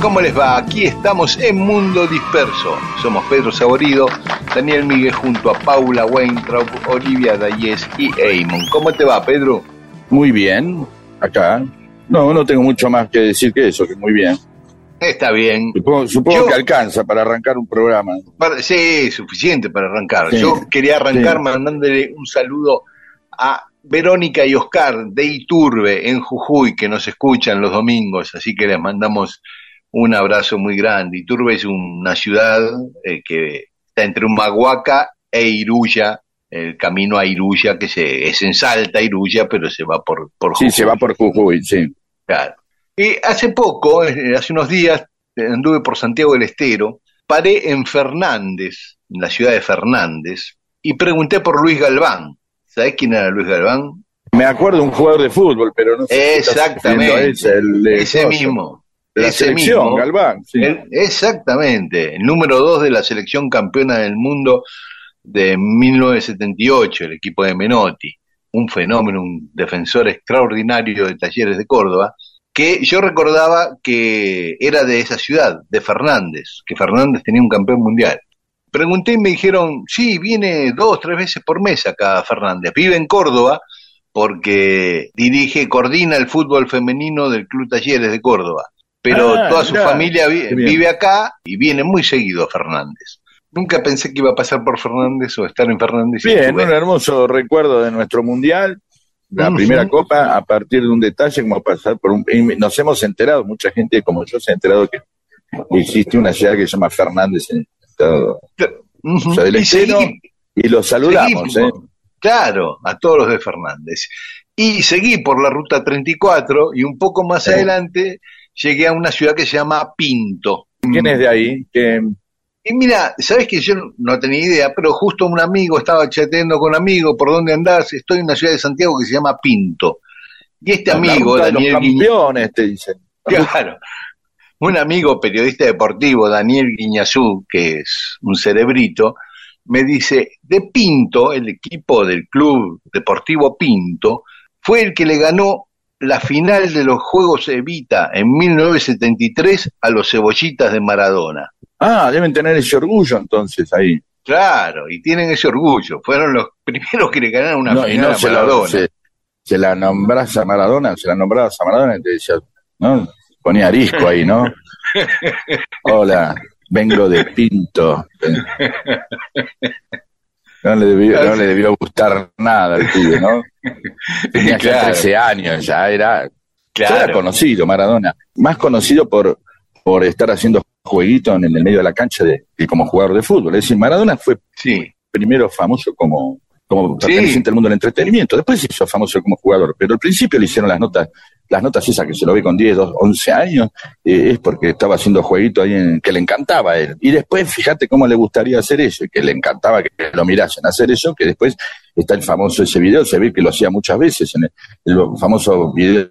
¿Cómo les va? Aquí estamos en Mundo Disperso. Somos Pedro Saborido, Daniel Miguel junto a Paula Weintraub, Olivia Dayes y Eamon. ¿Cómo te va, Pedro? Muy bien, acá. No, no tengo mucho más que decir que eso, que muy bien. Está bien. Supongo, supongo Yo- que alcanza para arrancar un programa. Para- sí, suficiente para arrancar. Sí, Yo quería arrancar sí. mandándole un saludo a Verónica y Oscar de Iturbe en Jujuy, que nos escuchan los domingos, así que les mandamos un abrazo muy grande. Iturbe es una ciudad eh, que está entre Humahuaca e Iruya, el camino a Iruya, que se, es en Salta, Iruya, pero se va por, por Sí, Jujuy. se va por Jujuy, sí. Claro. Y hace poco, eh, hace unos días, eh, anduve por Santiago del Estero, paré en Fernández, en la ciudad de Fernández, y pregunté por Luis Galván. ¿Sabés quién era Luis Galván? Me acuerdo de un jugador de fútbol, pero no sé. Exactamente. ese, el Ese mismo. La ese selección, mismo. Galván. Sí. El- exactamente. El número dos de la selección campeona del mundo de 1978, el equipo de Menotti. Un fenómeno, un defensor extraordinario de Talleres de Córdoba, que yo recordaba que era de esa ciudad, de Fernández, que Fernández tenía un campeón mundial. Pregunté y me dijeron, sí, viene dos, tres veces por mes acá Fernández. Vive en Córdoba porque dirige, coordina el fútbol femenino del Club Talleres de Córdoba. Pero Ah, toda su mirá, familia vi- vive acá y viene muy seguido Fernández. Nunca pensé que iba a pasar por Fernández o estar en Fernández. y Bien, un hermoso recuerdo de nuestro mundial, la primera copa, a partir de un detalle como pasar por un... y Nos hemos enterado, mucha gente como yo se ha enterado que existe una ciudad que se llama Fernández en el estado Ujú. o sea, del Y Estero, seguí- y los saludamos, seguí, ¿eh? Claro, a todos los de Fernández. Y seguí por la ruta 34 y un poco más Sí. adelante llegué a una ciudad que se llama Pinto. ¿Quién es de ahí? Y mira, sabes que yo no tenía idea, pero justo un amigo estaba chateando con un amigo, ¿por dónde andás? Estoy en una ciudad de Santiago que se llama Pinto. Y este la amigo, los Daniel Guiñ- campeones, te dicen. Claro. Un amigo periodista deportivo, Daniel Guiñazú, que es un cerebrito, me dice, de Pinto, el equipo del Club Deportivo Pinto, fue el que le ganó la final de los Juegos Evita en 1973 a los cebollitas de Maradona. Ah, deben tener ese orgullo entonces ahí. Claro, y tienen ese orgullo. Fueron los primeros que le ganaron una No, y final no a se la, Maradona. se, se la nombrás a Maradona, se la nombrabas a Maradona y te decía, ¿no? Ponía arisco ahí, ¿no? Hola, vengo de Pinto. No le debió, no le debió gustar nada al pibe, ¿no? Tenía ya Claro. 13 años, ya era, ya era Claro. conocido Maradona. Más conocido por, por estar haciendo jueguitos en el medio de la cancha de, que como jugador de fútbol. Es decir, Maradona fue Sí, primero famoso como, como Sí. perteneciente al mundo del entretenimiento, después se hizo famoso como jugador, pero al principio le hicieron las notas, las notas esas que se lo ve con 10, 12, 11 años, eh, es porque estaba haciendo jueguito ahí en, que le encantaba a él. Y después, fíjate cómo le gustaría hacer eso, y que le encantaba que lo mirasen hacer eso, que después está el famoso ese video, se ve que lo hacía muchas veces en el, el famoso video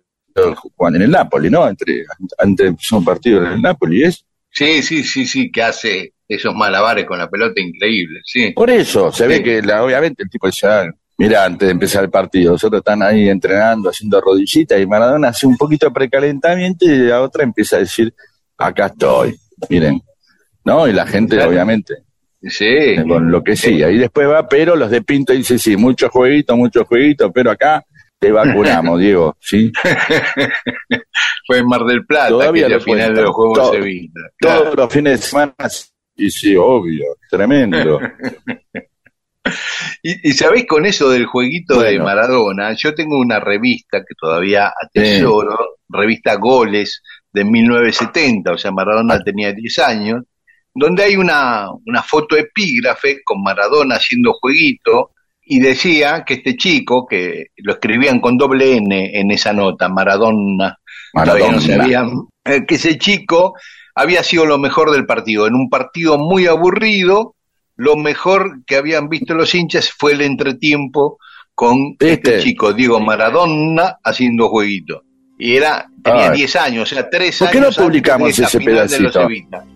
Juan en el Napoli, ¿no? Entre, ante un partido en el Napoli, es sí, sí, sí, sí, que hace esos malabares con la pelota increíbles, sí. Por eso, se ve que la- obviamente el tipo decía, "Ah, Mira, antes de empezar el partido, nosotros están ahí entrenando, haciendo rodillitas y Maradona hace un poquito de precalentamiento y la otra empieza a decir, acá estoy, miren, ¿no? Y la gente, obviamente, Sí. con lo que sí. Ahí después va, pero los de Pinto dicen, sí, muchos jueguitos, muchos jueguitos, pero acá te vacunamos, Diego, ¿sí? Fue en Mar del Plata, Todavía que lo al final de los Juegos Todo-. Todos los fines de semana, y sí, obvio, tremendo. Y, y sabéis con eso del jueguito de. Maradona, yo tengo una revista que todavía atesoro, revista Goles de 1970, o sea, Maradona Ah. tenía 10 años, donde hay una, una foto epígrafe con Maradona haciendo jueguito y decía que este chico, que lo escribían con doble N en esa nota, Maradona, todavía no Maradona. sabían, eh, que ese chico había sido lo mejor del partido. En un partido muy aburrido, lo mejor que habían visto los hinchas fue el entretiempo con este chico, Diego Maradona, haciendo jueguito. Y era, tenía Ay. 10 años, o sea, 3 ¿Por años qué no publicamos ese pedacito?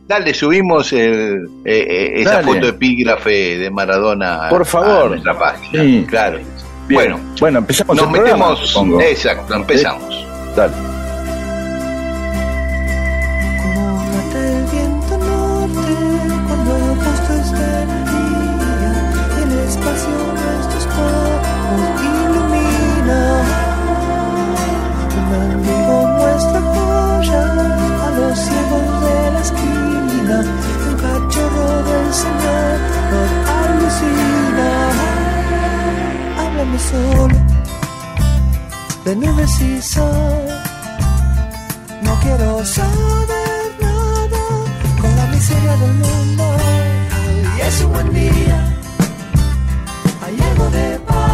Dale, subimos el, eh, eh, esa Dale. foto epígrafe de Maradona Por favor. a nuestra página. Sí. Claro. Bien. Bueno, bueno, empezamos nos el metemos. Exacto, empezamos. Dale. Señor nos alucina. Háblame solo de nubes y sol. No quiero saber nada con la miseria del mundo. Y es un buen día. Hay algo de paz.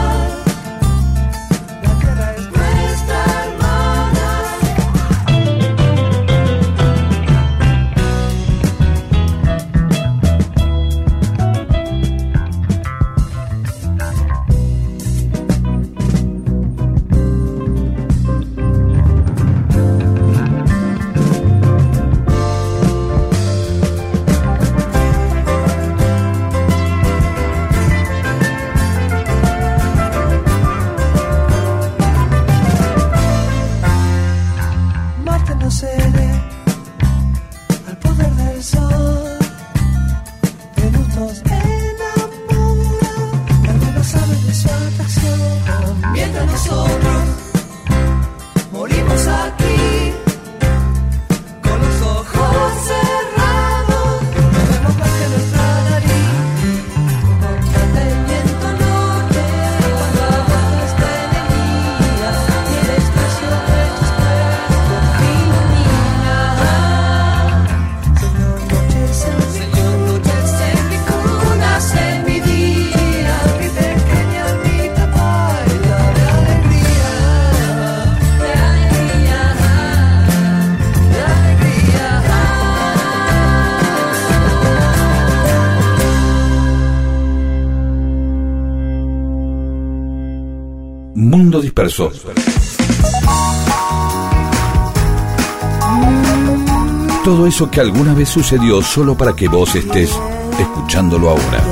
Todo eso que alguna vez sucedió solo para que vos estés escuchándolo ahora.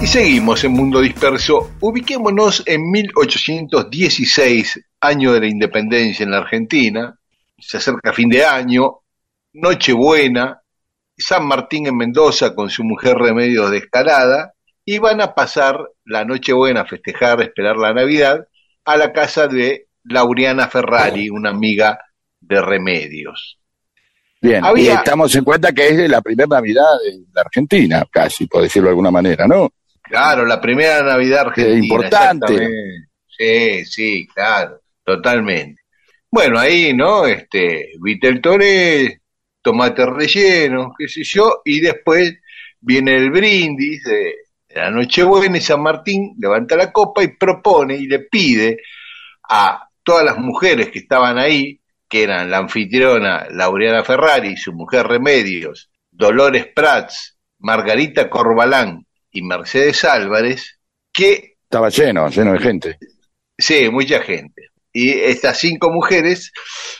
Y seguimos en Mundo Disperso. Ubiquémonos en 1816, año de la independencia en la Argentina. Se acerca fin de año, Nochebuena, San Martín en Mendoza con su mujer Remedios de Escalada y van a pasar la Nochebuena a festejar, a esperar la Navidad a la casa de Lauriana Ferrari, una amiga de Remedios. Bien, y estamos en cuenta que es la primera Navidad de la Argentina, casi, por decirlo de alguna manera, ¿no? Claro, la primera Navidad argentina. importante. Sí, sí, claro, totalmente. Bueno, ahí, ¿no? Este, Vitel Toré, tomate relleno, qué sé yo, y después viene el brindis de la Nochebuena y San Martín levanta la copa y propone y le pide a todas las mujeres que estaban ahí, que eran la anfitriona Laureana Ferrari, su mujer Remedios, Dolores Prats, Margarita Corbalán y Mercedes Álvarez, que Estaba lleno, lleno de gente. Sí, mucha gente. Y estas cinco mujeres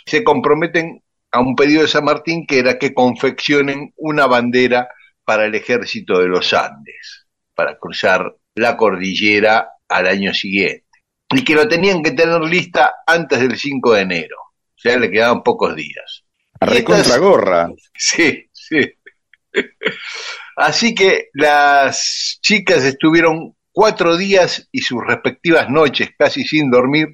se comprometen a un pedido de San Martín que era que confeccionen una bandera para el ejército de los Andes. Para cruzar la cordillera al año siguiente. Y que lo tenían que tener lista antes del 5 de enero. O sea, le quedaban pocos días. Recontra gorra. Sí, sí. Así que las chicas estuvieron cuatro días y sus respectivas noches casi sin dormir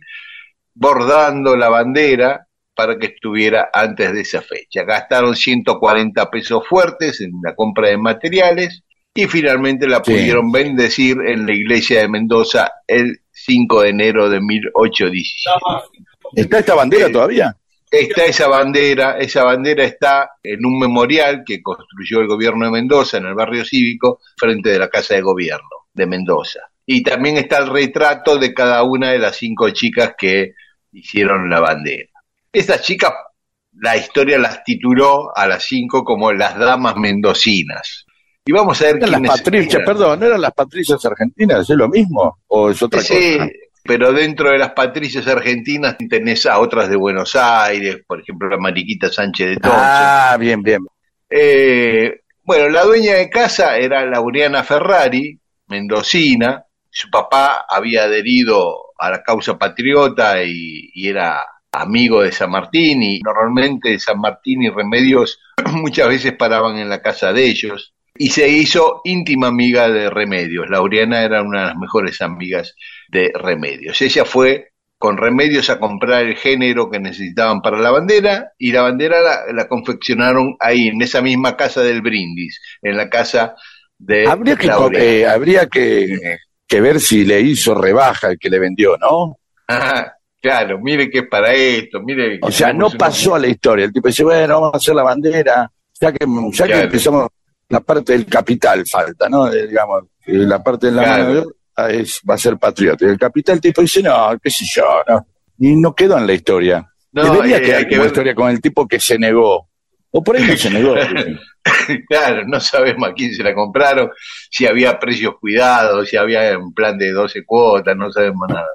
bordando la bandera para que estuviera antes de esa fecha. Gastaron 140 pesos fuertes en la compra de materiales y finalmente la Sí. pudieron bendecir en la iglesia de Mendoza el 5 de enero de 1817. ¿Está esta bandera Eh, todavía? Está esa bandera, esa bandera está en un memorial que construyó el gobierno de Mendoza en el barrio cívico frente de la casa de gobierno de Mendoza. Y también está el retrato de cada una de las cinco chicas que hicieron la bandera. Estas chicas, la historia las tituló a las cinco como las damas mendocinas. Y vamos a ver Eran las patricias, eran. perdón, ¿no eran las patricias argentinas? ¿Es lo mismo? ¿O es otra Sí, cosa? pero dentro de las patricias argentinas tenés a otras de Buenos Aires, por ejemplo, la Mariquita Sánchez de Tonce. Ah, bien, bien. Eh, bueno, la dueña de casa era Laureana Ferrari, mendocina. Su papá había adherido a la causa patriota y, y era amigo de San Martín y normalmente San Martín y Remedios muchas veces paraban en la casa de ellos y se hizo íntima amiga de Remedios. Laureana era una de las mejores amigas de Remedios. Ella fue con Remedios a comprar el género que necesitaban para la bandera y la bandera la, la confeccionaron ahí, en esa misma casa del Brindis, en la casa de Habría que, eh, habría que, que ver si le hizo rebaja el que le vendió, ¿no? Ajá, claro, mire que es para esto, mire. O sea, no una- pasó a la historia. El tipo dice, bueno, vamos a hacer la bandera. Ya que, ya que empezamos, la parte del capital falta, ¿no? Digamos, eh, la parte de la Claro. mano de obra es, va a ser patriota. Y el capital tipo dice, no, qué sé yo, no. Y no quedó en la historia. No, Debería eh, quedar hay que como ver- historia con el tipo que se negó. O por ahí no se negó. Claro, no sabemos a quién se la compraron, si había precios cuidados, si había un plan de 12 cuotas, no sabemos nada.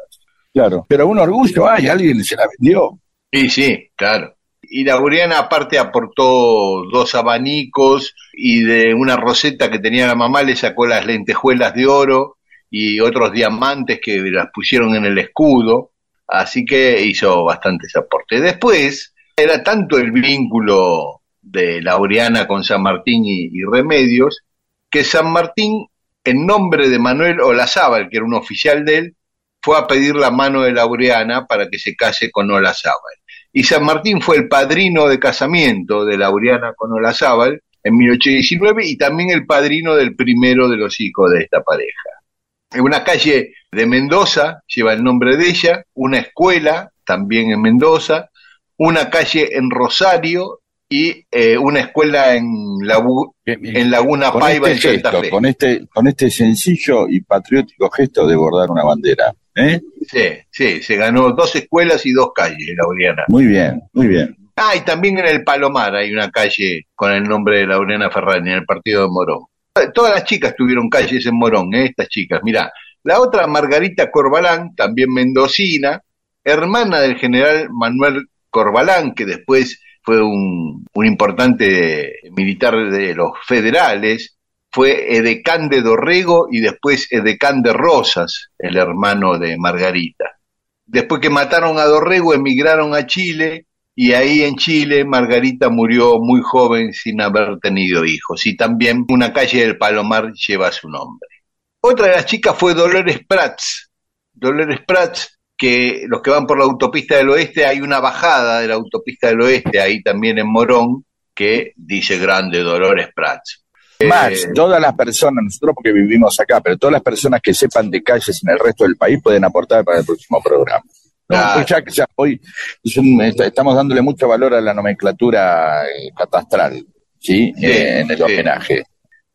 claro. Pero un orgullo, ay, alguien se la vendió. Y sí, claro. Y Laureana aparte aportó dos abanicos y de una roseta que tenía la mamá le sacó las lentejuelas de oro y otros diamantes que las pusieron en el escudo, así que hizo bastantes aportes. Después era tanto el vínculo de Laureana con San Martín y, y Remedios que San Martín, en nombre de Manuel Olazábal, que era un oficial de él, fue a pedir la mano de Laureana para que se case con Olazábal. Y San Martín fue el padrino de casamiento de Laureana con Olazábal en 1819 y también el padrino del primero de los hijos de esta pareja. En una calle de Mendoza lleva el nombre de ella, una escuela también en Mendoza, una calle en Rosario y eh, una escuela en, Lagu- en Laguna con Paiva este en Santa gesto, Fe. con este, con este sencillo y patriótico gesto de bordar una bandera. ¿Eh? Sí, sí, se ganó dos escuelas y dos calles, Laureana. Muy bien, muy bien. Ah, y también en el Palomar hay una calle con el nombre de Laureana Ferrari, en el partido de Morón. Todas las chicas tuvieron calles en Morón, ¿eh? estas chicas. Mirá, la otra, Margarita Corbalán, también mendocina, hermana del general Manuel Corbalán, que después fue un, un importante militar de los federales, fue edecán de Dorrego y después edecán de Rosas, el hermano de Margarita. Después que mataron a Dorrego, emigraron a Chile y ahí en Chile Margarita murió muy joven sin haber tenido hijos. Y también una calle del Palomar lleva su nombre. Otra de las chicas fue Dolores Prats. Dolores Prats, que los que van por la autopista del oeste, hay una bajada de la autopista del oeste, ahí también en Morón, que dice grande Dolores Prats. Más, Eh, todas las personas, nosotros porque vivimos acá, pero todas las personas que sepan de calles en el resto del país pueden aportar para el próximo programa. No, pues ya, ya hoy es un- est- estamos dándole mucho valor a la nomenclatura eh, catastral, ¿sí? Sí, Eh, en el sí. homenaje.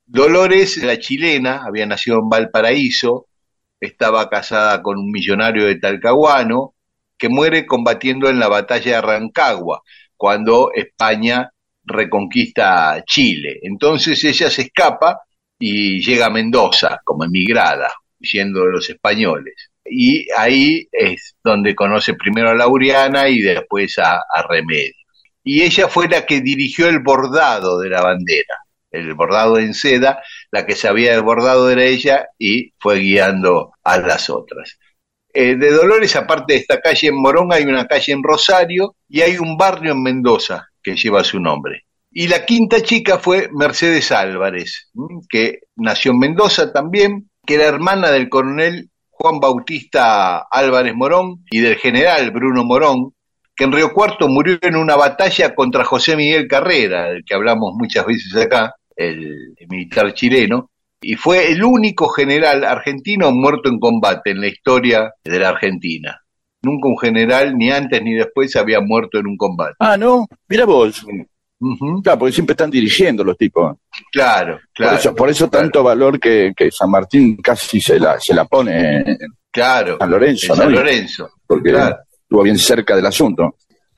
Dolores, la chilena, había nacido en Valparaíso, estaba casada con un millonario de Talcahuano, que muere combatiendo en la batalla de Rancagua, cuando España reconquista Chile. Entonces ella se escapa y llega a Mendoza como emigrada, huyendo de los españoles. Y ahí es donde conoce primero a Laureana y después a, a Remedios. Y ella fue la que dirigió el bordado de la bandera el bordado en seda, la que sabía el bordado era ella y fue guiando a las otras. Eh, de Dolores, aparte de esta calle en Morón, hay una calle en Rosario y hay un barrio en Mendoza que lleva su nombre. Y la quinta chica fue Mercedes Álvarez, que nació en Mendoza también, que era hermana del coronel Juan Bautista Álvarez Morón y del general Bruno Morón, que en Río Cuarto murió en una batalla contra José Miguel Carrera, del que hablamos muchas veces acá, el militar chileno, y fue el único general argentino muerto en combate en la historia de la Argentina. Nunca un general, ni antes ni después, había muerto en un combate. Ah, no, mira vos. Claro, porque siempre están dirigiendo los tipos. Claro, claro. por eso, por eso claro, tanto valor que, que San Martín casi se la, se la pone en Claro, San Lorenzo, en San ¿no? Lorenzo. Porque Claro. estuvo bien cerca del asunto.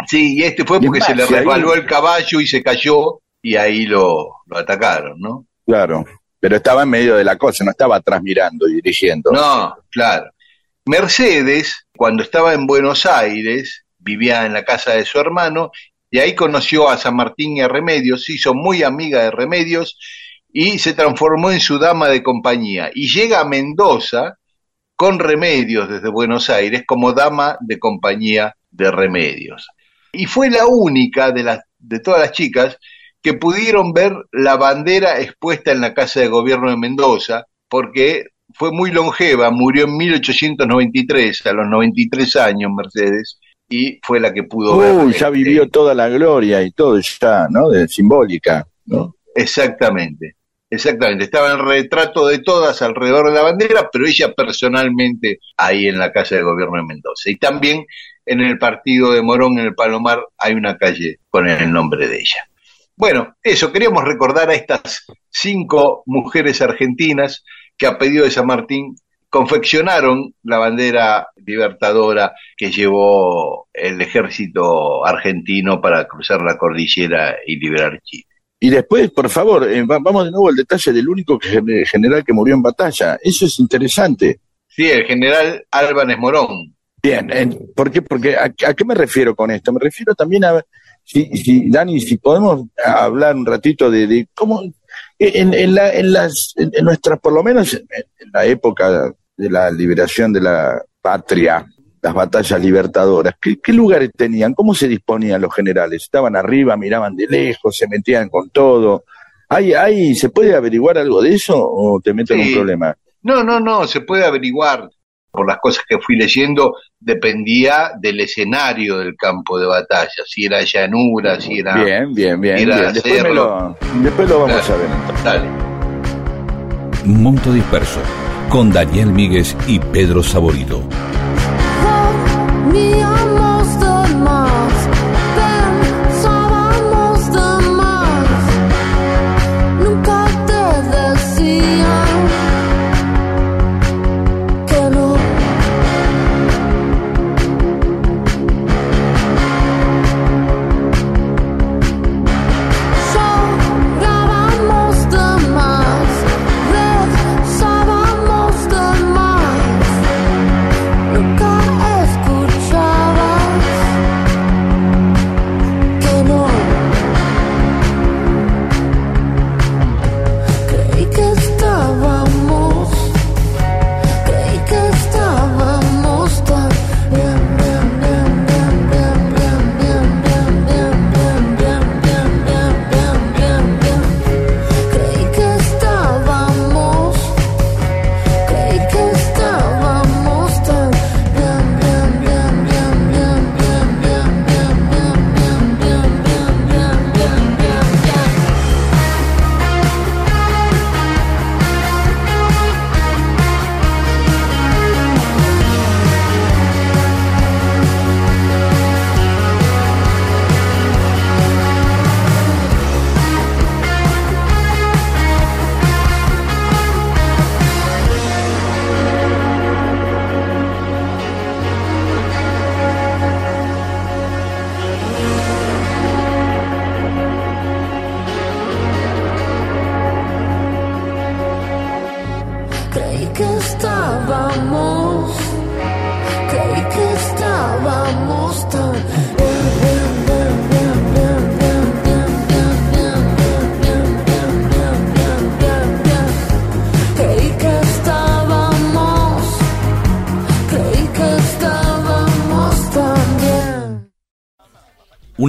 Sí, y este fue porque más, se le ahí- resbaló el caballo y se cayó y ahí lo, lo atacaron, ¿no? Claro. Pero estaba en medio de la cosa, no estaba atrás mirando y dirigiendo. No, claro. Mercedes, cuando estaba en Buenos Aires, vivía en la casa de su hermano y ahí conoció a San Martín y a Remedios, se hizo muy amiga de Remedios y se transformó en su dama de compañía. Y llega a Mendoza con Remedios desde Buenos Aires como dama de compañía de Remedios. Y fue la única de, las, de todas las chicas que pudieron ver la bandera expuesta en la Casa de Gobierno de Mendoza, porque fue muy longeva, murió en 1893, a los 93 años Mercedes, y fue la que pudo ver. Uy, ya este, vivió toda la gloria y todo ya, ¿no? De simbólica, ¿no? Exactamente, exactamente. Estaba el retrato de todas alrededor de la bandera, pero ella personalmente ahí en la Casa de Gobierno de Mendoza. Y también en el partido de Morón, en el Palomar, hay una calle con el nombre de ella. Bueno, eso, queríamos recordar a estas cinco mujeres argentinas que a pedido de San Martín confeccionaron la bandera libertadora que llevó el ejército argentino para cruzar la cordillera y liberar Chile. Y después, por favor, eh, va- vamos de nuevo al detalle del único que- general que murió en batalla. Eso es interesante. Sí, el general Álvarez Morón. Bien, en- ¿por qué? Porque a, a qué me refiero con esto? Me refiero también a, si, si Dani, si podemos hablar un ratito de, de cómo, en, en, la, en las, en, en nuestras, por lo menos en, en la época de la liberación de la patria, las batallas libertadoras, ¿qué, qué lugares tenían? ¿Cómo se disponían los generales? ¿Estaban arriba, miraban de lejos, se metían con todo? ¿Hay, hay, ¿Se puede averiguar algo de eso o te meten en un problema? No, no, no, se puede averiguar. Por las cosas que fui leyendo, dependía del escenario del campo de batalla, si era llanura, si era... Bien, bien, bien. ir a bien. Después, lo, después lo vamos a ver. Dale. Monto Disperso, con Daniel Míguez y Pedro Saborido.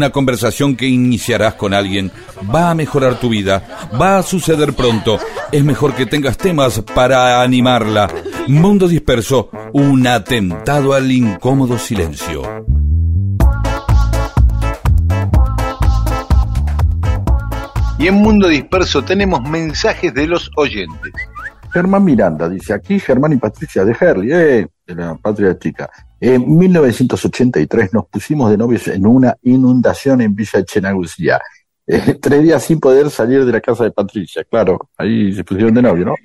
Una conversación que iniciarás con alguien va a mejorar tu vida, va a suceder pronto. Es mejor que tengas temas para animarla. Mundo disperso, un atentado al incómodo silencio. Y en Mundo Disperso tenemos mensajes de los oyentes. Germán Miranda dice aquí, Germán y Patricia de Herley, eh, de la patria chica. En 1983 nos pusimos de novios en una inundación en Villa Chenagucía. Eh, tres días sin poder salir de la casa de Patricia, claro, ahí se pusieron de novio, ¿no?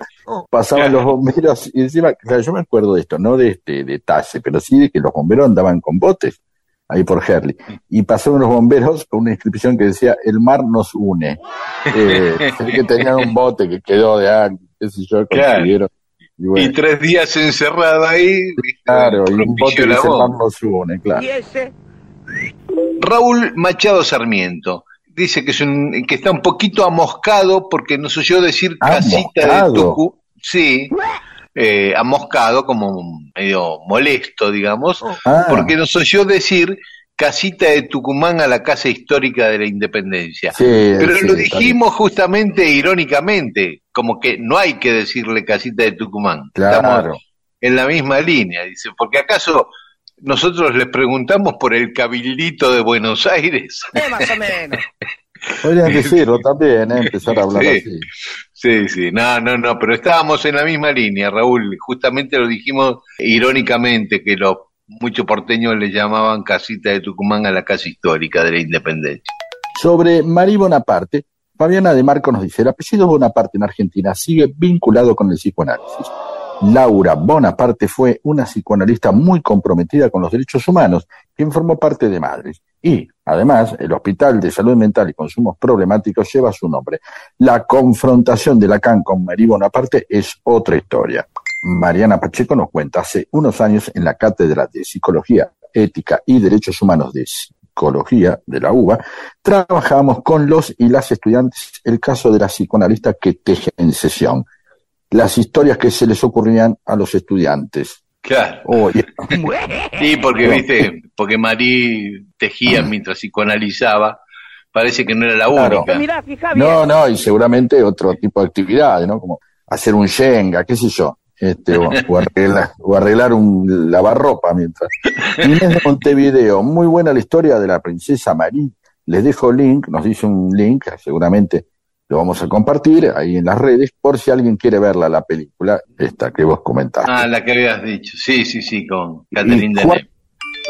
Pasaban los bomberos y encima, claro, yo me acuerdo de esto, no de este detalle, pero sí de que los bomberos andaban con botes ahí por Herley. Y pasaron los bomberos con una inscripción que decía, el mar nos une. Eh, que tenían un bote que quedó de años, qué sé yo, Claro. Y bueno, Y tres días encerrado ahí. ¿viste? claro, y un bote que nos une, claro. Raúl Machado Sarmiento dice que, es un, que está un poquito amoscado porque nos oyó decir casita de ¿Amoscado? Tucumán. Sí, eh, amoscado, como medio molesto, digamos, Ah, porque nos oyó decir casita de Tucumán a la casa histórica de la independencia. sí, Pero sí, lo dijimos justamente irónicamente, como que no hay que decirle casita de Tucumán. bien. Estamos Claro. en la misma línea, dice, porque acaso nosotros les preguntamos por el cabildito de Buenos Aires. más o menos. Podrían decirlo también, ¿eh? empezar a hablar Sí. así. Sí, sí, no, no, no, pero estábamos en la misma línea, Raúl. Justamente lo dijimos irónicamente, que los muchos porteños le llamaban casita de Tucumán a la casa histórica de la independencia. Sobre Marí Bonaparte, Fabiana de Marco nos dice, el apellido Bonaparte en Argentina sigue vinculado con el psicoanálisis. Laura Bonaparte fue una psicoanalista muy comprometida con los derechos humanos, quien formó parte de Madres. Y, además, el Hospital de Salud Mental y Consumos Problemáticos lleva su nombre. La confrontación de Lacan con Marí Bonaparte es otra historia. Mariana Pacheco nos cuenta, hace unos años en la Cátedra de Psicología, Ética y Derechos Humanos de Psicología de la UBA, trabajamos con los y las estudiantes el caso de la psicoanalista que teje en sesión. Las historias que se les ocurrían a los estudiantes. Claro. Oh, Sí, porque, viste, porque Marí tejía mientras psicoanalizaba, parece que no era la Claro. única. Mirá, no, no, y seguramente otro tipo de actividades, ¿no? Como hacer un yenga, qué sé yo. Este, o, o arreglar, o arreglar un lavarropa mientras. Inés de Montevideo, muy buena la historia de la princesa Marí. Les dejo link, nos dice un link, seguramente lo vamos a compartir ahí en las redes, por si alguien quiere verla, la película, esta que vos comentaste. Ah, la que habías dicho. Sí, sí, sí, con Catherine Juan.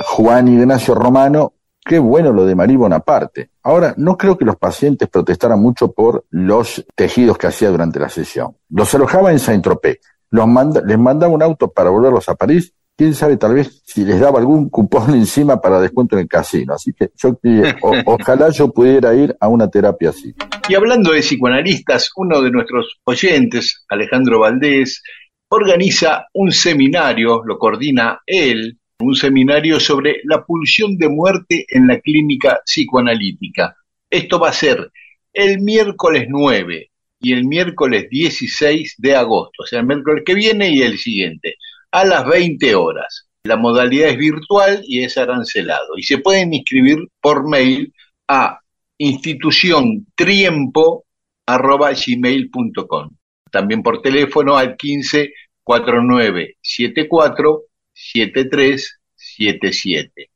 Juan Ignacio Romano, qué bueno lo de Marí Bonaparte. Ahora, no creo que los pacientes protestaran mucho por los tejidos que hacía durante la sesión. Los alojaba en Saint-Tropez, los manda- les mandaba un auto para volverlos a París, quién sabe tal vez si les daba algún cupón encima para descuento en el casino. Así que yo o- ojalá yo pudiera ir a una terapia así. Y hablando de psicoanalistas, uno de nuestros oyentes, Alejandro Valdés, organiza un seminario, lo coordina él, un seminario sobre la pulsión de muerte en la clínica psicoanalítica. Esto va a ser el miércoles 9 y el miércoles 16 de agosto, o sea, el miércoles que viene y el siguiente, a las 20 horas. La modalidad es virtual y es arancelado. Y se pueden inscribir por mail a instituciontriempo.gmail.com. También por teléfono al 15 49 74 73 77.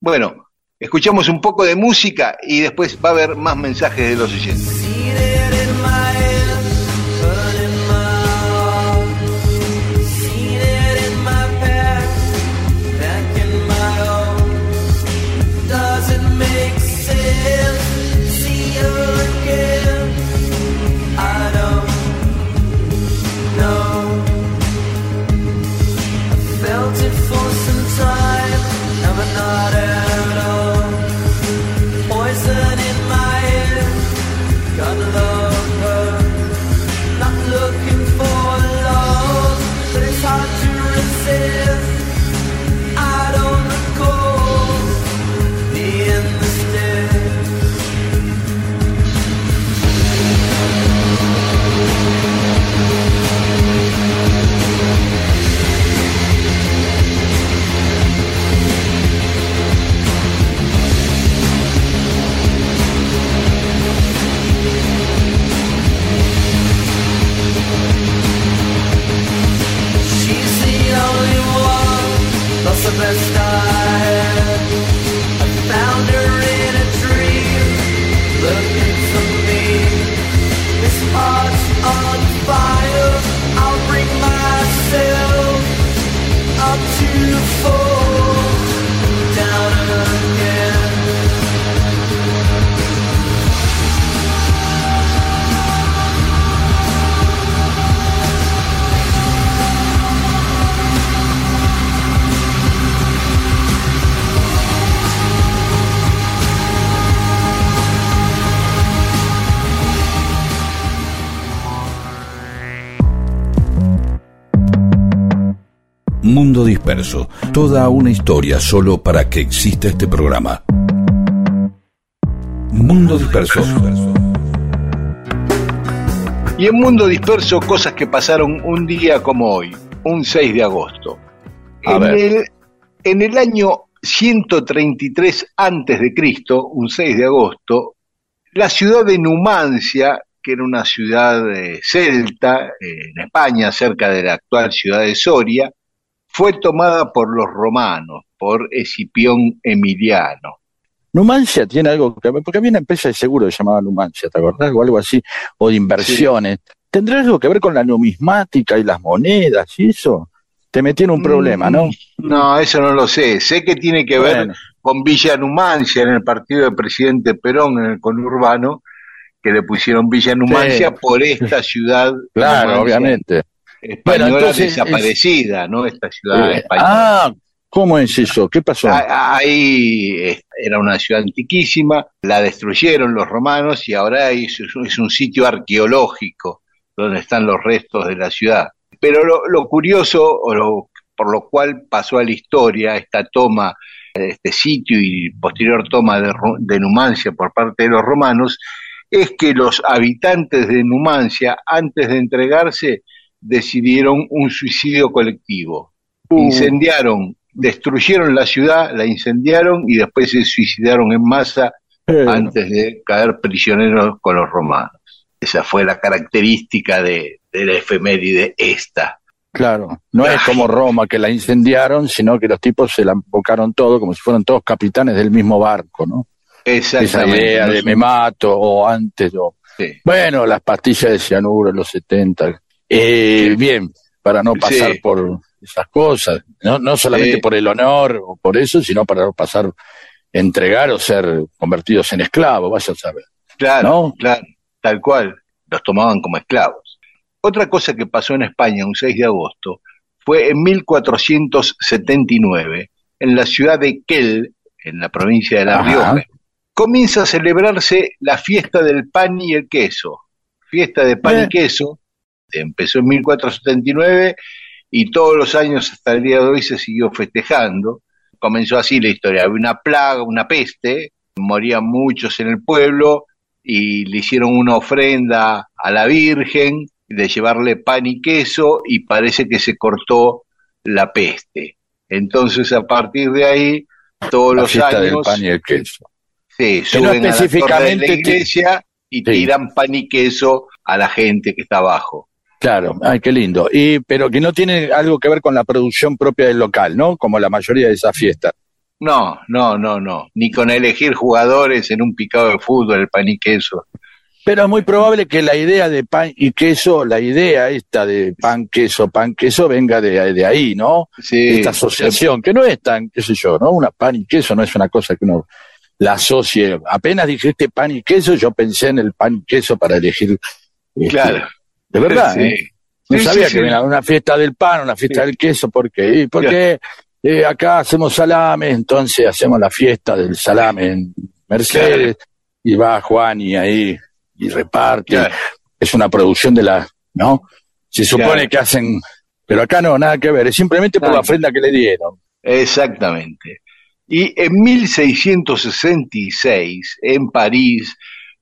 Bueno, escuchamos un poco de música y después va a haber más mensajes de los oyentes. Mundo Disperso, toda una historia solo para que exista este programa. Mundo Disperso. Y en Mundo Disperso, cosas que pasaron un día como hoy, un 6 de agosto. A en, ver. el, en el año 133 antes de Cristo, un 6 de agosto, la ciudad de Numancia, que era una ciudad eh, celta eh, en España, cerca de la actual ciudad de Soria, fue tomada por los romanos, por Escipión Emiliano. Numancia tiene algo que ver, porque había una empresa de seguro que se llamaba Numancia, ¿te acordás? O algo así, o de inversiones. ¿Tendrá algo que ver con la numismática y las monedas y eso? Te metí en un problema, ¿no? No, eso no lo sé. Sé que tiene que ver con Villa Numancia en el partido del presidente Perón en el conurbano, que le pusieron Villa Numancia Sí. por esta ciudad Claro, Numancia obviamente. Española Bueno, entonces desaparecida, ¿no? Esta ciudad Eh, española. ah, ¿cómo es eso? ¿Qué pasó? Ah, Ahí eh, era una ciudad antiquísima, la destruyeron los romanos y ahora es, es un sitio arqueológico donde están los restos de la ciudad. Pero lo, lo curioso, o lo, por lo cual pasó a la historia esta toma este sitio y posterior toma de Numancia por parte de los romanos, es que los habitantes de Numancia, antes de entregarse, decidieron un suicidio colectivo. Incendiaron, destruyeron la ciudad, la incendiaron y después se suicidaron en masa Eh, antes de caer prisioneros con los romanos. Esa fue la característica de, de la efeméride esta. Claro, no es como Roma que la incendiaron, sino que los tipos se la embocaron todo como si fueran todos capitanes del mismo barco, ¿no? Esa idea de me mato o antes o sí. bueno, las pastillas de cianuro en los 70. Eh, bien, para no pasar Sí. por esas cosas, no, no solamente Sí. por el honor o por eso, sino para no pasar, entregar o ser convertidos en esclavos, vaya a saber. Claro, ¿No? claro, tal cual. Los tomaban como esclavos. Otra cosa que pasó en España un 6 de agosto fue en 1479, en la ciudad de Quel, en la provincia de La Ajá. Rioja, comienza a celebrarse la fiesta del pan y el queso. Fiesta de pan Eh. y queso, empezó en 1479 y todos los años hasta el día de hoy se siguió festejando. Comenzó así la historia, había una plaga, una peste, morían muchos en el pueblo y le hicieron una ofrenda a la Virgen de llevarle pan y queso y parece que se cortó la peste. Entonces a partir de ahí, todos La los años del pan y el queso. sí, no suben a la de específicamente la iglesia y Sí. tiran pan y queso a la gente que está abajo. Claro, ay, qué lindo. Y, pero que no tiene algo que ver con la producción propia del local, ¿no? Como la mayoría de esas fiestas. No, no, no, no. Ni con elegir jugadores en un picado de fútbol, el pan y queso. Pero es muy probable que la idea de pan y queso, la idea esta de pan, queso, pan, queso, venga de, de ahí, ¿no? Sí, Esta asociación, que no es tan, qué sé yo, ¿no? Una pan y queso no es una cosa que uno la asocie. Apenas dijiste pan y queso, yo pensé en el pan y queso para elegir. este, Claro. De verdad, Sí. ¿eh? No Sí, sabía sí, que venía una fiesta del pan, una fiesta del queso, ¿por qué? Porque eh, acá hacemos salame, entonces hacemos la fiesta del salame en Mercedes, y va Juan y ahí y reparte. Claro. Es una producción de la, ¿no? Se supone Claro. que hacen, pero acá no, nada que ver, es simplemente por la ofrenda que le dieron. Exactamente. Y en 1666, en París,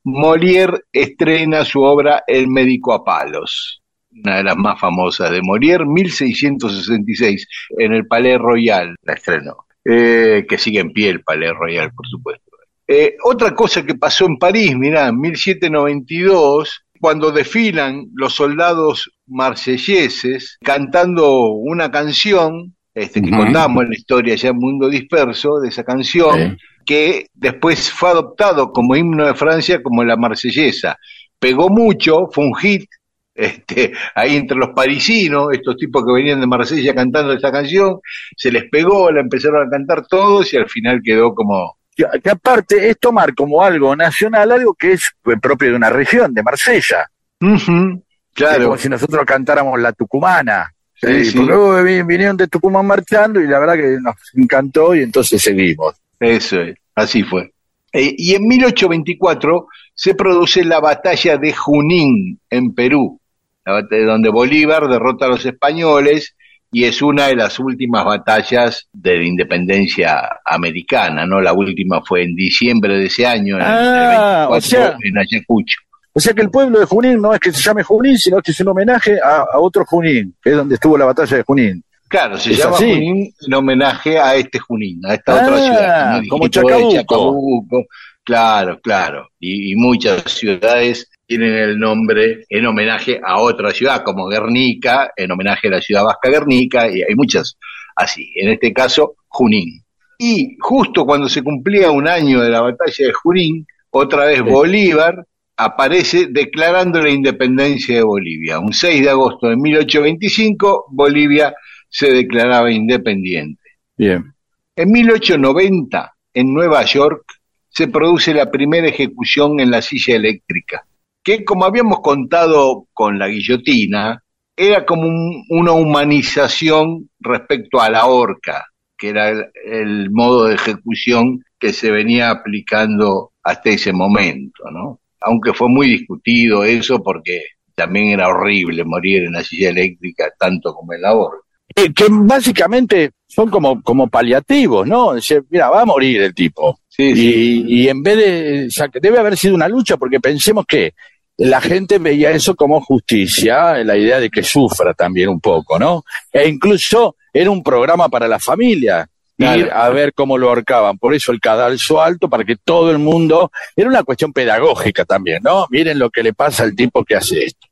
Molière estrena su obra El médico a palos, una de las más famosas de Molière, 1666, en el Palais Royal la estrenó, Eh, que sigue en pie el Palais Royal, por supuesto. Eh, otra cosa que pasó en París, mirá, en 1792, cuando desfilan los soldados marselleses cantando una canción, este, que contamos en la historia ya en Mundo Disperso, de esa canción, Sí. Que después fue adoptado como himno de Francia como la marsellesa. Pegó mucho, fue un hit, este, ahí entre los parisinos, estos tipos que venían de Marsella cantando esta canción, se les pegó, la empezaron a cantar todos y al final quedó como Que, que aparte es tomar como algo nacional, algo que es eh, propio de una región, de Marsella. Es como claro, si nosotros cantáramos la tucumana. Sí, Sí, sí. Porque vi- vinieron de Tucumán marchando y la verdad que nos encantó y entonces seguimos. Eso es, así fue. Eh, y en 1824 se produce la batalla de Junín en Perú, la batalla donde Bolívar derrota a los españoles y es una de las últimas batallas de la independencia americana, ¿no? La última fue en diciembre de ese año, en Ah, el 24, o sea- en Ayacucho. O sea que el pueblo de Junín no es que se llame Junín, sino que es un homenaje a, a otro Junín, que es donde estuvo la batalla de Junín. Claro, se ¿Es llama así? Junín en homenaje a este Junín, a esta Ah, otra ciudad. como vos de Chacabuco. Chacabuco. Claro, claro. Y, y muchas ciudades tienen el nombre en homenaje a otra ciudad, como Guernica, en homenaje a la ciudad vasca Guernica, y hay muchas así. En este caso, Junín. Y justo cuando se cumplía un año de la batalla de Junín, otra vez Sí. Bolívar aparece declarando la independencia de Bolivia. Un 6 de agosto de 1825, Bolivia se declaraba independiente. Bien. En 1890, en Nueva York, se produce la primera ejecución en la silla eléctrica, que como habíamos contado con la guillotina, era como un- una humanización respecto a la horca, que era el, el modo de ejecución que se venía aplicando hasta ese momento, ¿no? Aunque fue muy discutido eso porque también era horrible morir en la silla eléctrica tanto como en la horca. Eh, que básicamente son como, como paliativos, ¿no? Dice, mira, va a morir el tipo. Sí, sí. Y, y en vez de, o sea, que debe haber sido una lucha, porque pensemos que la gente veía eso como justicia, la idea de que sufra también un poco, ¿no? E incluso era un programa para la familia, Claro. ir a ver cómo lo ahorcaban. Por eso el cadalso alto, para que todo el mundo, era una cuestión pedagógica también, ¿no? Miren lo que le pasa al tipo que hace esto.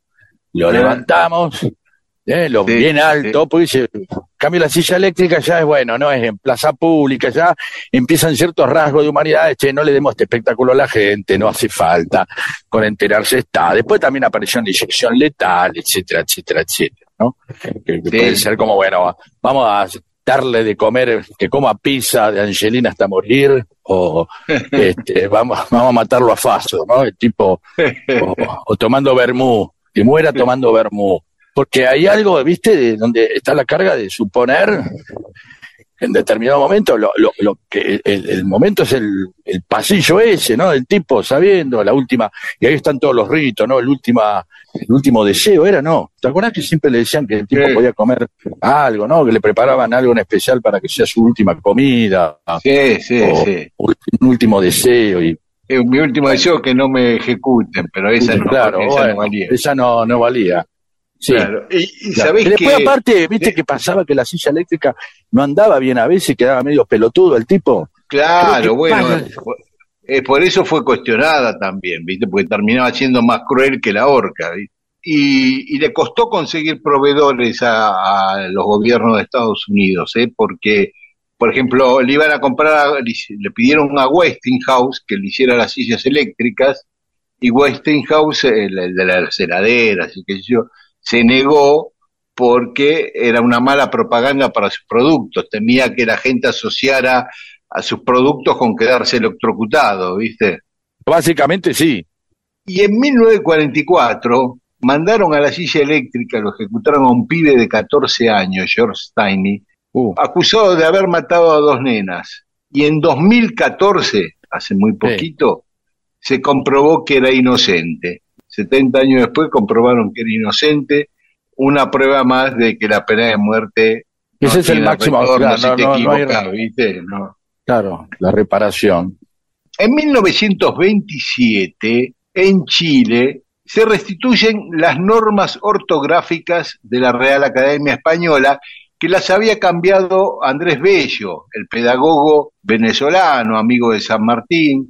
Lo levantamos, eh, Sí, bien alto, sí. porque dice, cambio la silla eléctrica ya es bueno, no es en plaza pública, ya empiezan ciertos rasgos de humanidad, che, no le demos este espectáculo a la gente, no hace falta, con enterarse está. Después también apareció una inyección letal, etcétera, etcétera, etcétera, ¿no? Que, que Sí. puede ser como, bueno, vamos a darle de comer, que coma pizza de Angelina hasta morir, o este, vamos, vamos a matarlo a Faso, ¿no? El tipo, o, o tomando vermú, que muera tomando vermú. Porque hay algo, viste, de donde está la carga de suponer en determinado momento, lo, lo, lo que el, el momento es el, el pasillo ese, ¿no? El tipo sabiendo la última, y ahí están todos los ritos, ¿no? El última, el último deseo era, ¿no? ¿Te acuerdas que siempre le decían que el tipo Sí. podía comer algo, ¿no? Que le preparaban algo en especial para que sea su última comida, Sí, sí, o sí. un último deseo y Eh, mi último deseo es que no me ejecuten, pero esa no, claro, esa bueno, no valía. esa no, no valía. Sí. Claro. Y, y Claro. sabés Y después que aparte, viste que pasaba que la silla eléctrica no andaba bien a veces, quedaba medio pelotudo el tipo. Claro, bueno, eh, por eso fue cuestionada también, ¿viste? Porque terminaba siendo más cruel que la horca, ¿viste? Y, y le costó conseguir proveedores a, a los gobiernos de Estados Unidos, ¿eh? Porque, por ejemplo, le iban a comprar, le, le pidieron a Westinghouse que le hiciera las sillas eléctricas, y Westinghouse, el, el de las heladeras y qué sé yo, se negó porque era una mala propaganda para sus productos, temía que la gente asociara a sus productos con quedarse electrocutado, ¿viste? Básicamente sí. Y en 1944 mandaron a la silla eléctrica, lo ejecutaron a un pibe de 14 años, George Steiny, Uh, acusado de haber matado a dos nenas. Y en 2014, hace muy poquito, se comprobó que era inocente. 70 años después comprobaron que era inocente, una prueba más de que la pena de muerte no Ese es el máximo, retorno claro, si no, te ¿viste? Claro, la reparación. En 1927, en Chile, se restituyen las normas ortográficas de la Real Academia Española que las había cambiado Andrés Bello, el pedagogo venezolano, amigo de San Martín,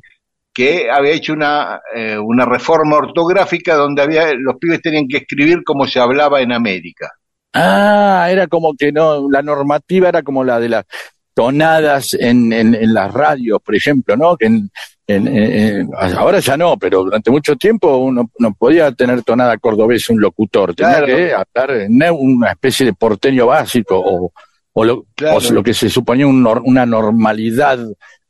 que había hecho una, eh, una reforma ortográfica donde había, los pibes tenían que escribir como se hablaba en América. Ah, era como que no, la normativa era como la de las tonadas en, en, en las radios, por ejemplo, ¿no? Que en, en- en- ahora ya no, pero durante mucho tiempo uno no podía tener tonada cordobesa un locutor, tenía Claro. que hablar en una especie de porteño básico o, o, lo, Claro. o lo que se suponía un una normalidad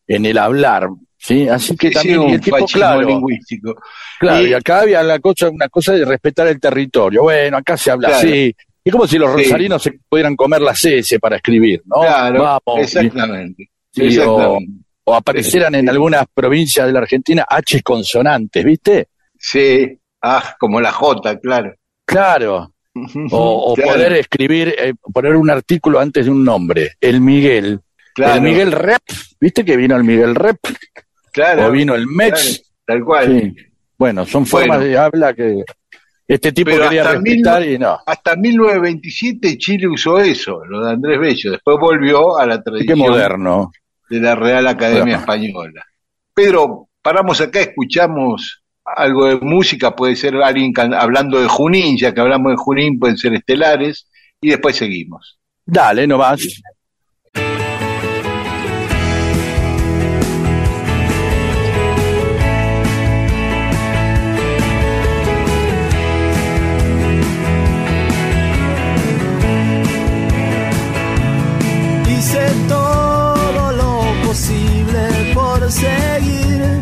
en el hablar, ¿sí? Así que Sí, también, un el tipo, claro, lingüístico. Claro, Y- y acá había la cosa, una cosa de respetar el territorio. Bueno, acá se habla Claro. así. Es como si los Sí. rosarinos se pudieran comer la CS para escribir, ¿no? Claro, Vamos, y- exactamente. o, o aparecieran en algunas provincias de la Argentina H consonantes, ¿viste? Sí, ah, como la J, claro. Claro. O, o Claro, poder escribir, eh, poner un artículo antes de un nombre. El Miguel. claro, El Miguel Rep. ¿Viste que vino el Miguel Rep? Claro, o vino el Mex. claro, tal cual. Sí. Bueno, son formas Bueno. de habla que este tipo Pero quería respetar y no. Hasta 1927 Chile usó eso, lo de Andrés Bello. Después volvió a la Qué tradición moderno. de la Real Academia. Española. Pedro, paramos acá, escuchamos algo de música, puede ser alguien hablando de Junín, ya que hablamos de Junín, pueden ser estelares, y después seguimos. Dale, no más. Posible por seguir.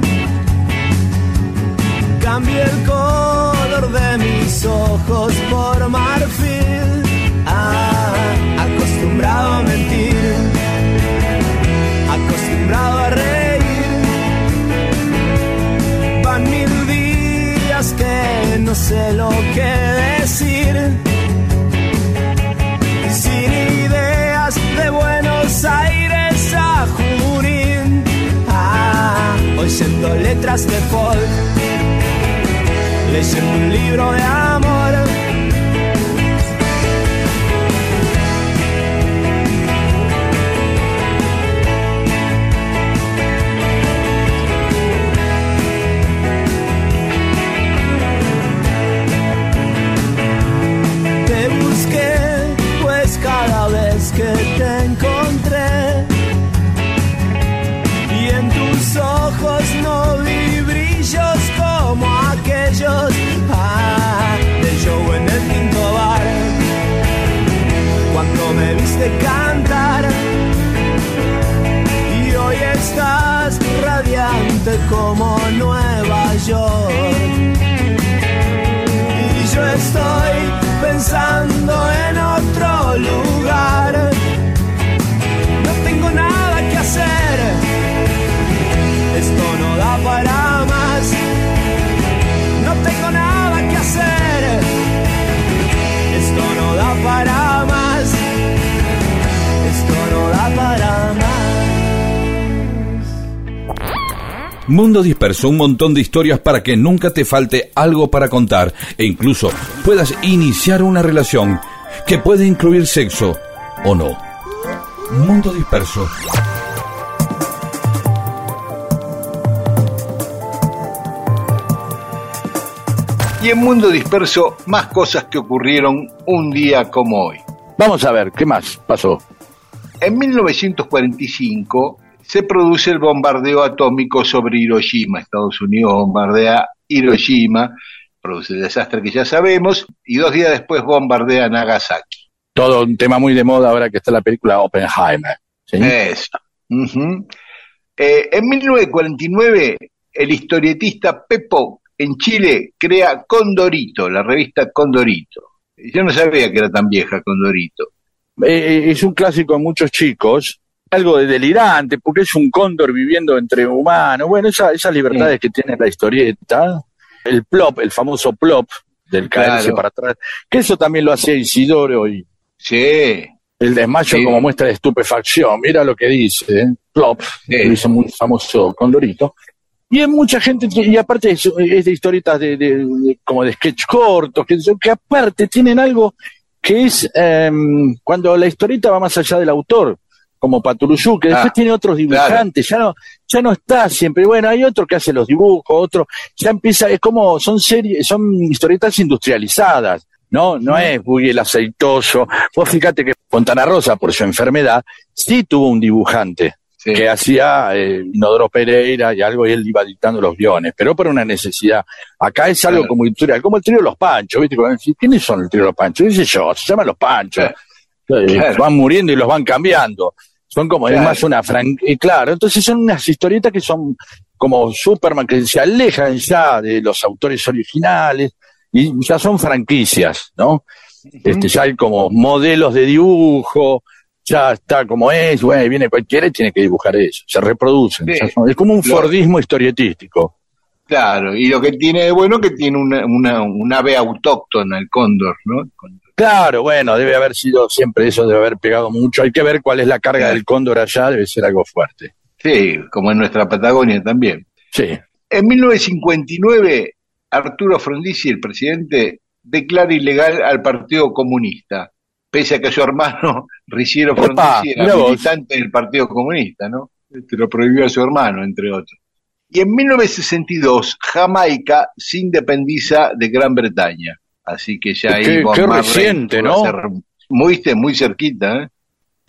Cambié el color de mis ojos por marfil. Ah, acostumbrado a mentir. Acostumbrado a reír. Van mil días que no sé lo que decir sin ideas de Buenos Aires a Junín. Ah, oyendo letras de folk, leyendo un libro de amor. Mundo Disperso, un montón de historias para que nunca te falte algo para contar e incluso puedas iniciar una relación que puede incluir sexo o no. Mundo Disperso. Y en Mundo Disperso, más cosas que ocurrieron un día como hoy. Vamos a ver, ¿qué más pasó? En 1945 se produce el bombardeo atómico sobre Hiroshima. Estados Unidos bombardea Hiroshima, produce el desastre que ya sabemos, y dos días después bombardea Nagasaki. Todo un tema muy de moda ahora que está la película Oppenheimer. ¿sí? Eso. Ujú. Eh, en 1949, el historietista Pepo en Chile crea Condorito, la revista Condorito. Yo no sabía que era tan vieja Condorito. Eh, es un clásico de muchos chicos, algo de delirante, porque es un cóndor viviendo entre humanos. Bueno, esa- esas libertades que tiene la historieta, el plop, el famoso plop del caerse Claro. para atrás, que eso también lo hacía Isidoro y Sí, el desmayo Sí. como muestra de estupefacción. Mira lo que dice, ¿eh? plop, Sí. que hizo muy famoso Condorito. Y hay mucha gente, y aparte es, es de historietas de, de- de- como de sketch cortos, que, que aparte tienen algo que es em, cuando la historieta va más allá del autor, como Paturuyú, que después Ah, tiene otros dibujantes, ya no, ya no está siempre, bueno, hay otro que hace los dibujos, otro, ya empieza, es como, son series, son historietas industrializadas, ¿no? No es muy el aceitoso. Vos fíjate que Fontana Rosa, por su enfermedad, sí tuvo un dibujante sí. que hacía eh, Inodoro Pereira y algo, y él iba dictando los guiones, pero por una necesidad. Acá es algo Claro. como editorial, como el trío Los Panchos, ¿viste? ¿Quiénes son el trío Los Panchos? Dice yo, se llaman Los Panchos. Claro. Claro. Van muriendo y los van cambiando. Son como, es Claro. más una franquicia. Claro, entonces son unas historietas que son como Superman, que se alejan ya de los autores originales y ya son franquicias, ¿no? Este, ya hay como modelos de dibujo, ya está como es, bueno, viene cualquiera y tiene que dibujar eso, se reproducen. Sí. ya son- es como un Fordismo historietístico. Claro, y lo que tiene de bueno que tiene una, una, un ave autóctona, el cóndor, ¿no? Con- Claro, bueno, debe haber sido siempre eso, debe haber pegado mucho. Hay que ver cuál es la carga del cóndor allá, debe ser algo fuerte. Sí, como en nuestra Patagonia también. Sí. En 1959, Arturo Frondizi, el presidente, declara ilegal al Partido Comunista, pese a que su hermano Riciero Frondizi era militante del Partido Comunista, ¿no? Este lo prohibió a su hermano, entre otros. Y en 1962, Jamaica se independiza de Gran Bretaña. Así que ya Qué- ahí Bob qué Marley reciente, ¿no? muy, viste, muy cerquita, ¿eh?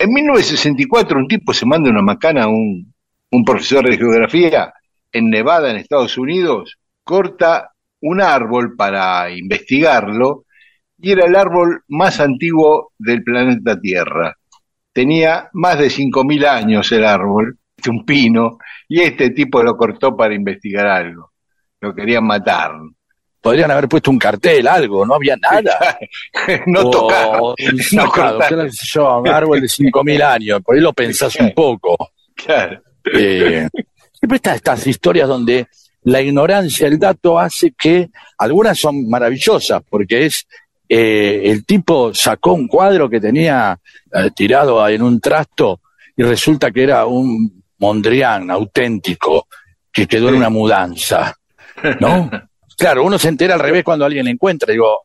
En 1964 un tipo se manda una macana a un, un profesor de geografía en Nevada, en Estados Unidos, corta un árbol para investigarlo y era el árbol más antiguo del planeta Tierra. Tenía más de 5.000 años el árbol, un pino, y este tipo lo cortó para investigar algo. Lo querían matar. Podrían haber puesto un cartel, algo, no había nada. no O tocar, un no sacado, sé yo, un árbol de 5.000 años, por ahí lo pensás un poco. Claro. Eh, siempre están estas historias donde la ignorancia, el dato hace que algunas son maravillosas, porque es eh, el tipo sacó un cuadro que tenía eh, tirado en un trasto y resulta que era un Mondrian auténtico que quedó en una mudanza, ¿no? Claro, uno se entera al revés cuando alguien le encuentra, digo,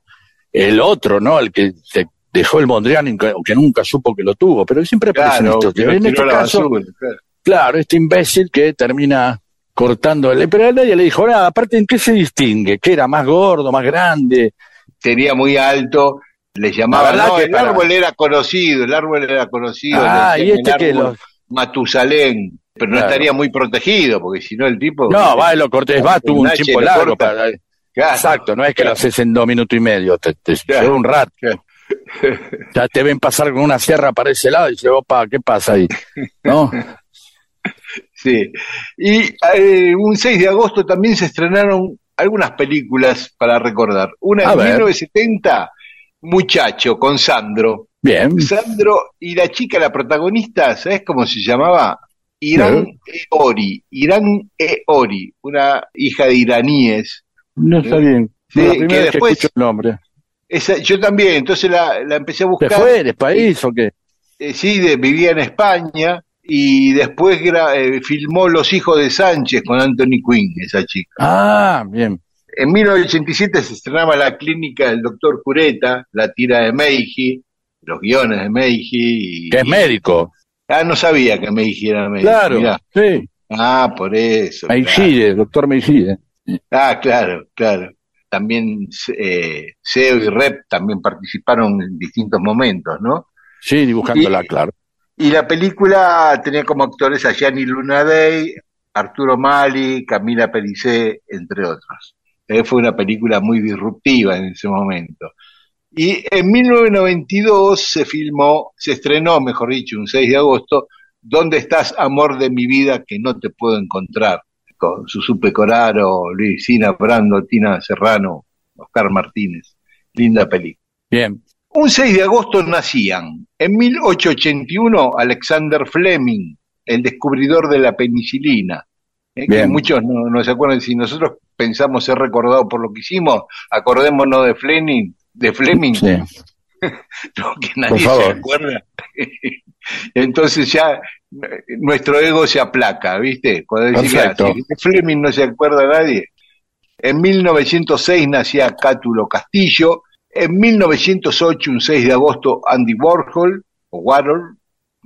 el otro, ¿no? El que se dejó el Mondrian que, nunca supo que lo tuvo, pero siempre Claro, estos. que En este caso, basura, claro. Claro, este imbécil que termina cortándole, pero a nadie le dijo nada, aparte en qué se distingue, que era más gordo, más grande, Sería muy alto, le La llamaban, no, el para- árbol era conocido, el árbol era conocido, Ah, y este que árbol lo- Matusalén, pero no estaría muy protegido, porque si no el tipo... no, va, lo cortés, va, tuvo un tiempo largo para, Claro, exacto, no es que lo haces en dos minutos y medio, te, te lleva un rato, ya te ven pasar con una sierra para ese lado y dices, opa, ¿qué pasa ahí? ¿No? Sí. Y eh, un 6 de agosto también se estrenaron algunas películas para recordar. Una en ver. 1970, Muchacho, con Sandro. Bien, Sandro y la chica, la protagonista, ¿sabes cómo se llamaba? Irán Eori. Irán Eori, una hija de iraníes. no está bien. Sí, la que primera que después- escucho el nombre. Esa, yo también, entonces la, la empecé a ¿Te buscar. fue del país o qué? Eh, sí, de- vivía en España y después gra- eh, filmó Los hijos de Sánchez con Anthony Quinn, esa chica. Ah, bien. En 1987 se estrenaba La clínica del doctor Cureta, la tira de Meiji, los guiones de Meiji. Y, Que es médico. Ah, no sabía que Meiji era médico. Claro, mirá. sí. Ah, por eso. claro. Meijide, doctor Meijide. Ah, claro, claro. También eh, SEO y REP también participaron en distintos momentos, ¿no? Sí, dibujándola, Y- claro. Y la película tenía como actores a Gianni Lunadei, Arturo Mali, Camila Pericé, entre otros. Eh, fue una película muy disruptiva en ese momento. Y en 1992 se filmó, se estrenó, mejor dicho, un 6 de agosto, ¿Dónde estás, amor de mi vida, que no te puedo encontrar? Con Susupe Coraro, Luisina Brando, Tina Serrano, Oscar Martínez. Linda película. Bien. Un 6 de agosto nacían, en 1881, Alexander Fleming, el descubridor de la penicilina. Eh, que muchos no, no se acuerdan, si nosotros pensamos ser recordados por lo que hicimos, acordémonos de Fleming, de Fleming, Sí. no, que nadie se acuerda. Entonces ya nuestro ego se aplaca, ¿viste? Cuando decís, Perfecto. "Ah, si de Fleming no se acuerda nadie. En 1906 nacía Cátulo Castillo. En 1908, un 6 de agosto, Andy Warhol, o Warhol,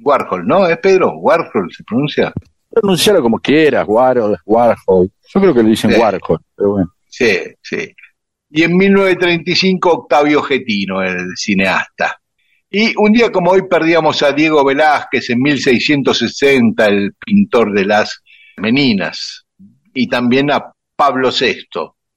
Warhol, ¿no? ¿Es Pedro? Warhol se pronuncia. Pronunciarlo como quieras, Warhol, Warhol. Yo creo que le dicen Sí. Warhol, pero bueno. Sí, sí. Y en 1935, Octavio Getino, el cineasta. Y un día como hoy perdíamos a Diego Velázquez en 1660, el pintor de las meninas. Y también a Pablo VI,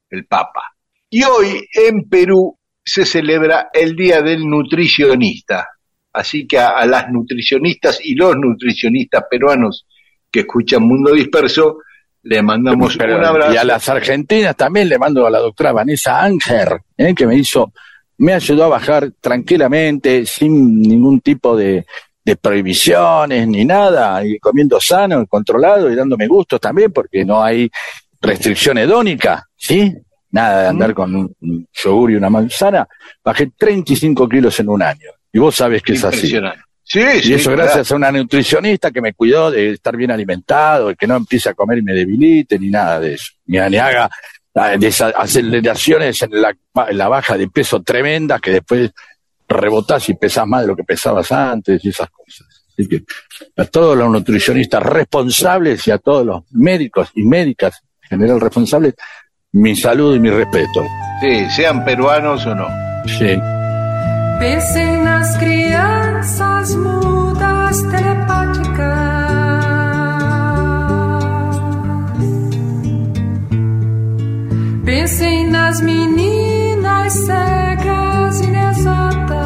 el Papa. Y hoy en Perú se celebra el Día del Nutricionista. Así que a, a las nutricionistas y los nutricionistas peruanos que escuchan Mundo Disperso, le mandamos Pero- un abrazo. y a las argentinas también le mando a la doctora Vanessa Ángel, ¿eh? que me hizo, me ayudó a bajar tranquilamente, sin ningún tipo de, de prohibiciones ni nada, y comiendo sano, controlado y dándome gustos también, porque no hay restricción hedónica, ¿sí? nada de andar con un, yogur y una manzana, bajé 35 kilos en un año. Y vos sabés que es así. Sí, Y sí, eso gracias a una nutricionista que me cuidó de estar bien alimentado, de que no empiece a comer y me debilite, ni nada de eso. Ni, ni haga ah, aceleraciones en la, en la baja de peso tremendas que después rebotás y pesás más de lo que pesabas antes y esas cosas. Así que a todos los nutricionistas responsables y a todos los médicos y médicas en general responsables, mi saludo y mi respeto. Sí, sean peruanos o no. Sí. Pensem nas crianças mudas telepáticas. Pensem nas meninas cegas inexatas.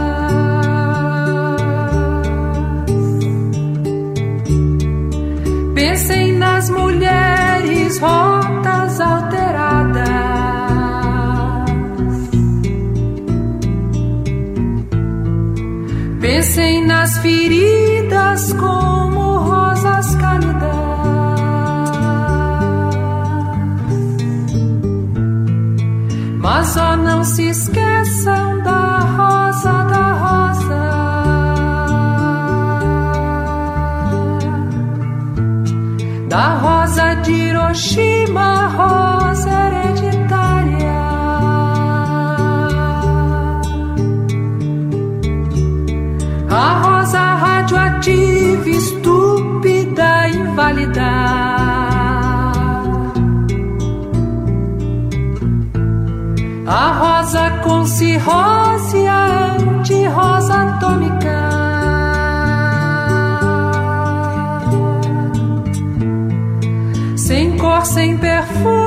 Pensem nas mulheres rotas alteradas. Pensem nas feridas como rosas cálidas. Mas ó, não se esqueçam da rosa da rosa. Da rosa de Hiroshima, rosa radioativa, estúpida, inválida. A rosa com cirrose, a anti-rosa atômica. Sem cor, sem perfume,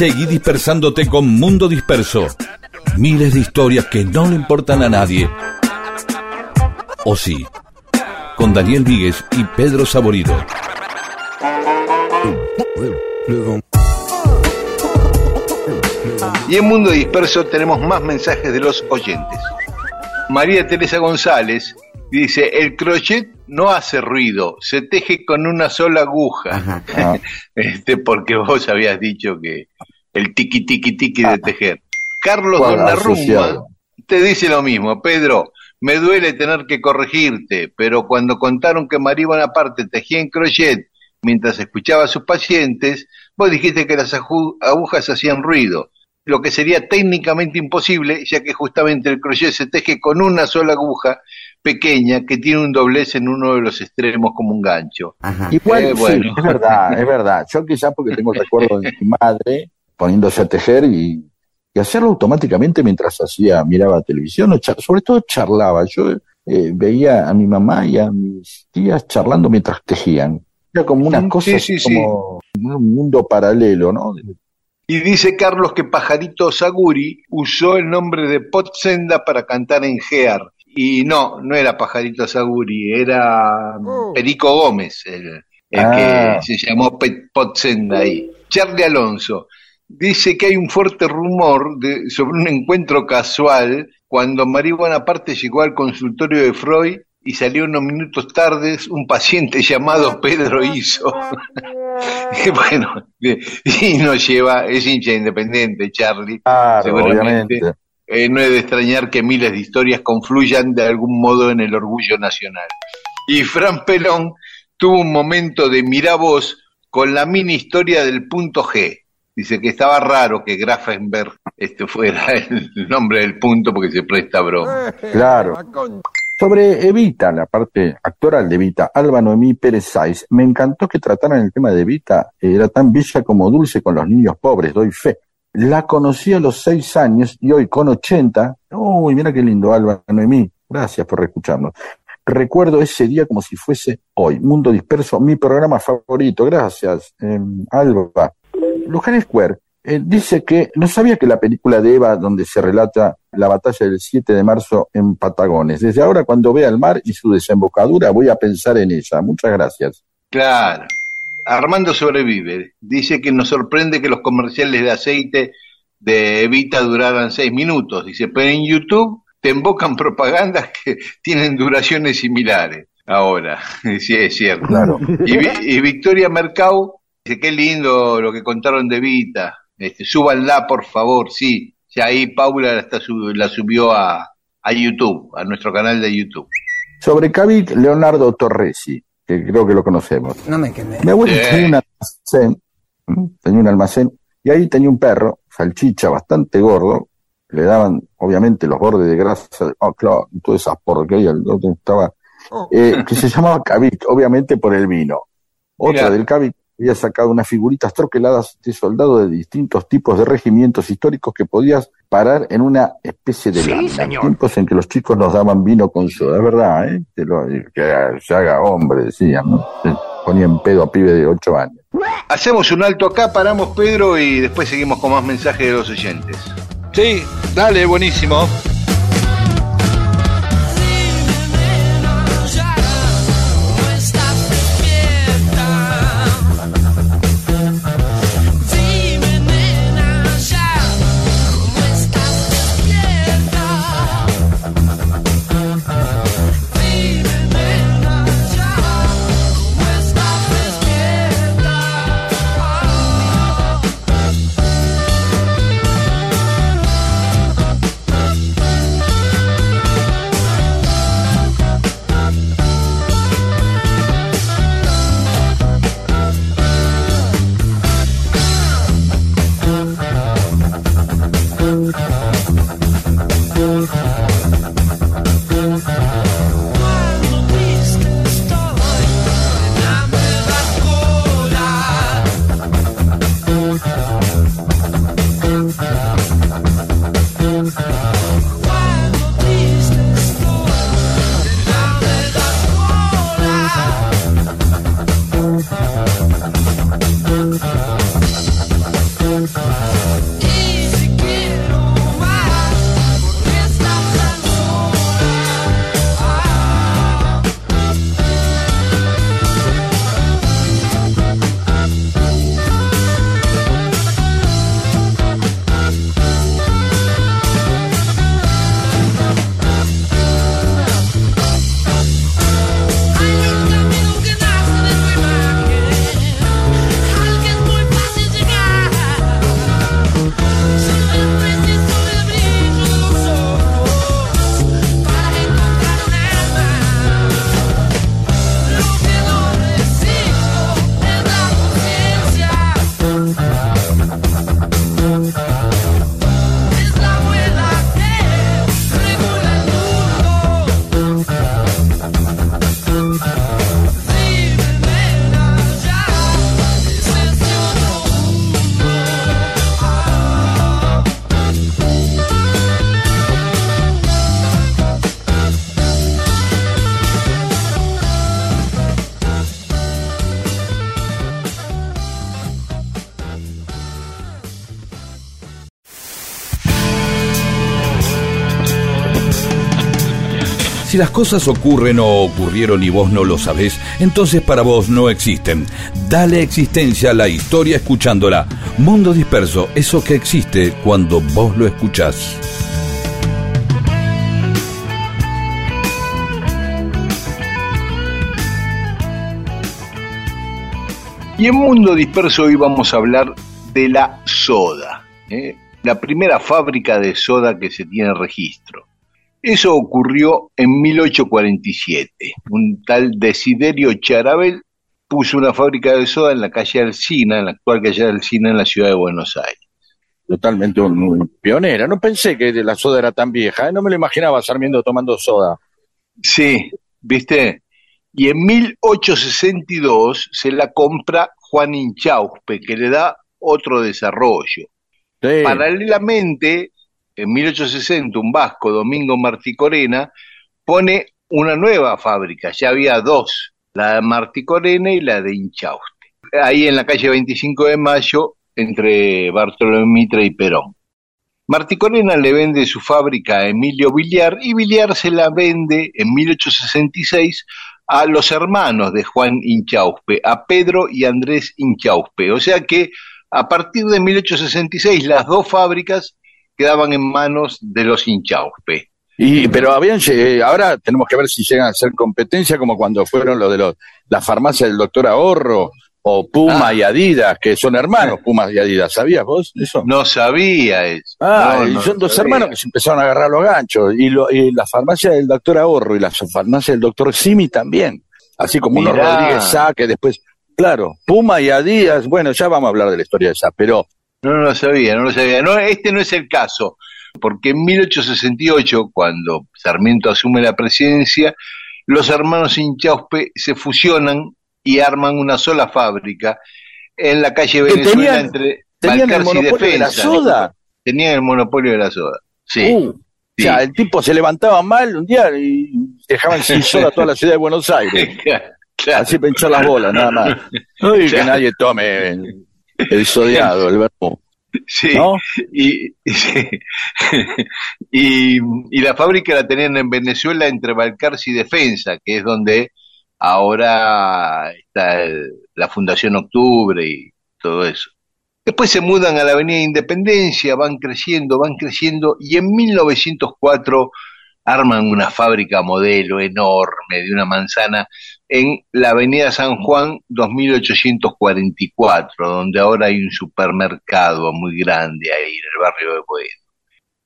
Seguí dispersándote con Mundo Disperso. Miles de historias que no le importan a nadie. O sí, con Daniel Víguez y Pedro Saborido. Y en Mundo Disperso tenemos más mensajes de los oyentes. María Teresa González dice, el crochet no hace ruido, se teje con una sola aguja. Ah, Este, porque vos habías dicho que el tiqui tiqui tiqui de tejer. Carlos Donnarumma te dice lo mismo, Pedro, me duele tener que corregirte, pero cuando contaron que María Bonaparte tejía en crochet mientras escuchaba a sus pacientes, vos dijiste que las agujas hacían ruido, lo que sería técnicamente imposible, ya que justamente el crochet se teje con una sola aguja pequeña que tiene un doblez en uno de los extremos como un gancho. Igual, Eh, sí, es verdad, es verdad. Yo quizás porque tengo el recuerdo de mi madre poniéndose a tejer y, y hacerlo automáticamente mientras hacía, miraba televisión, o char- sobre todo charlaba. Yo eh, veía a mi mamá y a mis tías charlando mientras tejían. Era como una cosa sí, sí, como un mundo paralelo, ¿no? Y dice Carlos que Pajarito Saguri usó el nombre de Potsenda para cantar en Gear. Y no, no era Pajarito Saguri, era Perico Gómez, el, el Ah. que se llamó Potsenda ahí. Charlie Alonso dice que hay un fuerte rumor de, sobre un encuentro casual cuando María Bonaparte llegó al consultorio de Freud y salió unos minutos tardes un paciente llamado Pedro Iso. bueno, y nos lleva, es hincha independiente, Charlie. Claro, Seguramente. obviamente. Eh, no es de extrañar que miles de historias confluyan de algún modo en el orgullo nacional. Y Fran Pelón tuvo un momento de miravoz con la mini historia del punto G. Dice que estaba raro que Grafenberg este fuera el nombre del punto porque se presta broma. Claro. Sobre Evita, la parte actoral de Evita, Alba Noemí Pérez Sáiz, me encantó que trataran el tema de Evita, eh, era tan bella como dulce con los niños pobres, doy fe. La conocí a los seis años y hoy con ochenta, uy, mira qué lindo Alba Noemí, gracias por escucharnos. Recuerdo ese día como si fuese hoy. Mundo Disperso, mi programa favorito, gracias, eh, Alba. Luján Square eh, dice que no sabía que la película de Eva, donde se relata la batalla del 7 de marzo en Patagones. Desde ahora, cuando vea el mar y su desembocadura, voy a pensar en ella. Muchas gracias. Claro. Armando sobrevive. Dice que nos sorprende que los comerciales de aceite de Evita duraran seis minutos. Dice, pero en YouTube te embocan propagandas que tienen duraciones similares. Ahora, sí, es cierto. Claro. Y, y Victoria Mercado dice, qué lindo lo que contaron de Vita. Este, súbanla, por favor, sí. Ya ahí Paula la, está sub- la subió a, a YouTube, a nuestro canal de YouTube. Sobre Cavit, Leonardo Torresi, que creo que lo conocemos. No me quemé. Mi abuelo Sí. tenía un almacén, tenía un almacén, y ahí tenía un perro, salchicha, bastante gordo, le daban, obviamente, los bordes de grasa, oh, claro, todas esas porquerías, el otro estaba, eh, que se llamaba Cavit, obviamente por el vino. Otra Mirá. del Cavit había sacado unas figuritas troqueladas de soldados de distintos tipos de regimientos históricos que podías parar en una especie de lámina. Tiempos en que los chicos nos daban vino con soda, es verdad, ¿eh? Que, lo- que se haga hombre, decían, ¿no? Se ponían pedo a pibe de ocho años. Hacemos un alto acá, paramos Pedro y después seguimos con más mensajes de los oyentes. Sí, dale, buenísimo. Las cosas ocurren o ocurrieron y vos no lo sabés, entonces para vos no existen. Dale existencia a la historia escuchándola. Mundo disperso, eso que existe cuando vos lo escuchás. Y en Mundo Disperso hoy vamos a hablar de la soda, ¿eh? la primera fábrica de soda que se tiene registro. Eso ocurrió en 1847. Un tal Desiderio Charabel puso una fábrica de soda en la calle Alcina, en la actual calle Alcina en la ciudad de Buenos Aires. Totalmente un, pionera. No pensé que la soda era tan vieja. ¿eh? No me lo imaginaba Sarmiento tomando soda. Sí, ¿viste? Y en 1862 se la compra Juan Inchauspe, que le da otro desarrollo. Sí. Paralelamente, en 1860, un vasco, Domingo Marticorena, pone una nueva fábrica. Ya había dos, la de Marticorena y la de Inchauste. Ahí en la calle 25 de Mayo, entre Bartolomé Mitre y Perón. Marticorena le vende su fábrica a Emilio Villar y Villar se la vende en 1866 a los hermanos de Juan Inchauspe, a Pedro y Andrés Inchauspe. O sea que a partir de 1866 las dos fábricas quedaban en manos de los Inchauspe. Y, pero habían, lle- ahora tenemos que ver si llegan a ser competencia como cuando fueron lo de los, la farmacia del doctor Ahorro o Puma Ah. y Adidas, que son hermanos Puma y Adidas. ¿Sabías vos eso? No sabía eso. Ah, No, y no son dos sabía. hermanos que se empezaron a agarrar los ganchos. Y, lo, y la farmacia del doctor Ahorro y la farmacia del doctor Simi también. Así como uno Mirá. Rodríguez Sá, que después, claro, Puma y Adidas, bueno, ya vamos a hablar de la historia de esa, pero No lo sabía, no lo sabía. No, este no es el caso, porque en 1868, cuando Sarmiento asume la presidencia, los hermanos Inchauspe se fusionan y arman una sola fábrica en la calle Venezuela tenían- entre tenían el Balcarce y monopolio de la Defensa. soda. Tenían el monopolio de la soda. Sí. Uh, sí. O sea, el tipo se levantaba mal un día y dejaban sin soda toda la ciudad de Buenos Aires. Claro. Así pinchó las bolas, nada más. No, que nadie tome el, sodiado, el verbo. Sí. ¿No? Y, sí. y, y la fábrica la tenían en Venezuela entre Balcarce y Defensa, que es donde ahora está el- la Fundación Octubre y todo eso. Después se mudan a la Avenida Independencia, van creciendo, van creciendo, y en 1904 arman una fábrica modelo enorme de una manzana en la Avenida San Juan 2844, donde ahora hay un supermercado muy grande ahí en el barrio de Boedo.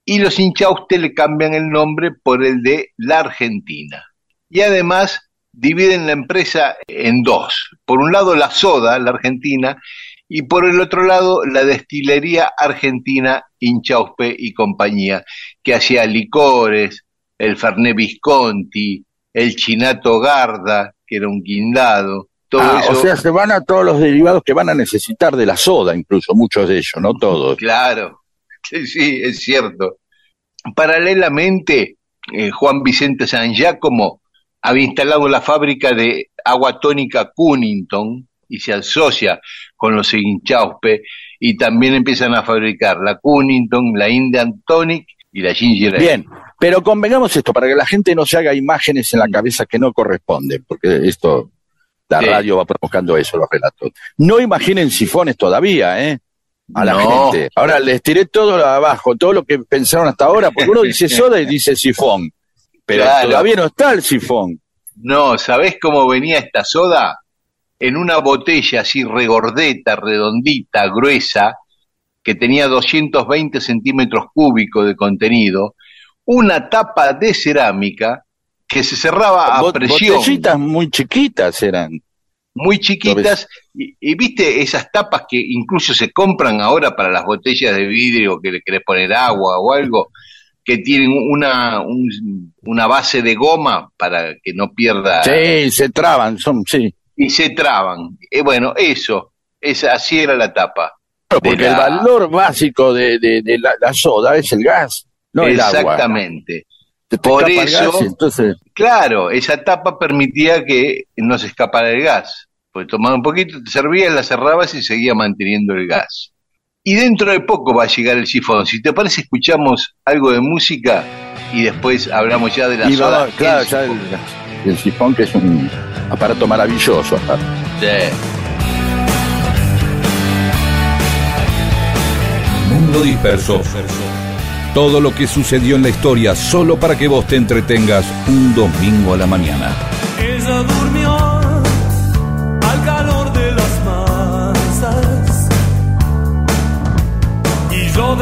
Y los Inchauste le cambian el nombre por el de La Argentina. Y además dividen la empresa en dos. Por un lado la soda, la Argentina, y por el otro lado la destilería argentina Inchauspe y compañía, que hacía licores, el Fernet Visconti, el Chinato Garda, que era un guindado, todo Ah, eso. o sea, se van a todos los derivados que van a necesitar de la soda, incluso muchos de ellos, no todos. Claro, sí, sí, es cierto. Paralelamente, eh, Juan Vicente San Giacomo había instalado la fábrica de agua tónica Cunnington y se asocia con los Inchauspe y también empiezan a fabricar la Cunnington, la Indian Tonic y la Ginger Ale. Bien, pero convengamos esto para que la gente no se haga imágenes en la cabeza que no corresponden, porque esto, la Sí. radio va provocando eso, los relatos. No imaginen sifones todavía, ¿eh? A la No. gente. Ahora les tiré todo lo de abajo, todo lo que pensaron hasta ahora, porque uno dice soda y dice sifón, pero Claro. todavía no está el sifón. No, ¿sabés cómo venía esta soda? En una botella así regordeta, redondita, gruesa, que tenía 220 centímetros cúbicos de contenido, una tapa de cerámica que se cerraba a Bot- presión, Botellitas muy chiquitas eran. muy chiquitas, y, y viste esas tapas que incluso se compran ahora para las botellas de vidrio que le querés poner agua o algo, que tienen una, un- una base de goma para que no pierda Sí, se traban, son, sí. y se traban. Eh, bueno, eso, esa, así era la tapa. Porque el valor básico de, de- de la, la soda es el gas, no el agua. Exactamente. Te Por eso- gas entonces, Claro, esa tapa permitía que no se escapara el gas. Pues tomaba un poquito, te servías, la cerrabas y seguía manteniendo el gas. Y dentro de poco va a llegar el sifón. Si te parece, escuchamos algo de música y después hablamos ya de la y soda. vamos, claro, El ya el, sifón. el sifón que es un aparato maravilloso. Sí. Disperso. Todo lo que sucedió en la historia solo para que vos te entretengas un domingo a la mañana. Ella durmió al calor de las masas y yo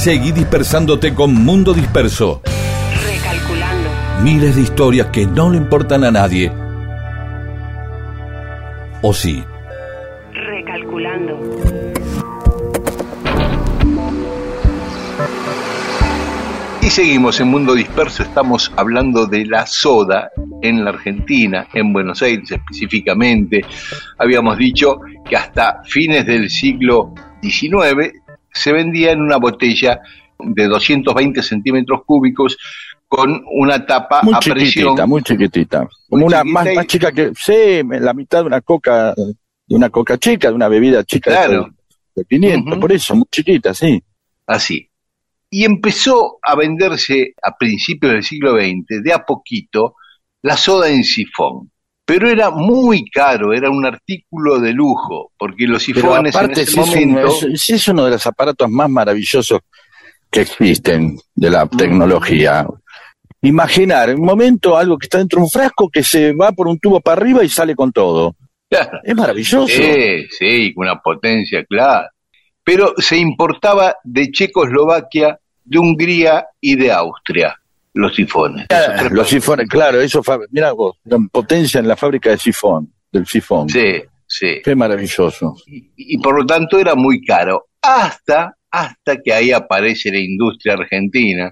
Seguí dispersándote con Mundo Disperso. Recalculando. Miles de historias que no le importan a nadie. ¿O sí? Recalculando. Y seguimos en Mundo Disperso, estamos hablando de la soda en la Argentina, en Buenos Aires específicamente. Habíamos dicho que hasta fines del siglo XIX se vendía en una botella de 220 centímetros cúbicos con una tapa Muy a presión. chiquitita, muy chiquitita. Como Muy una más, más chica que, sí, la mitad de una coca, de una coca chica, de una bebida chica Claro. de, de 500, Ujú. por eso, muy chiquita, sí. así. Y empezó a venderse a principios del siglo XX, de a poquito, la soda en sifón. Pero era muy caro, era un artículo de lujo, porque los sifones aparte en ese es, un- momento... es- uno de los aparatos más maravillosos que existen de Mm. la tecnología. Imaginar un momento algo que está dentro de un frasco que se va por un tubo para arriba y sale con todo. Claro. Es maravilloso. Sí, sí, con una potencia clara. Pero se importaba de Checoslovaquia, de Hungría y de Austria, los sifones. Los sifones, claro, eso, mira vos, potencia en la fábrica de sifón, del sifón. Sí, sí. Qué maravilloso. Y, y por lo tanto era muy caro. Hasta, hasta que ahí aparece la industria argentina.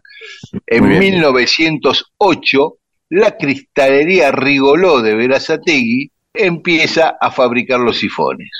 En Muy bien. 1908, la cristalería Rigoló de Verazategui empieza a fabricar los sifones.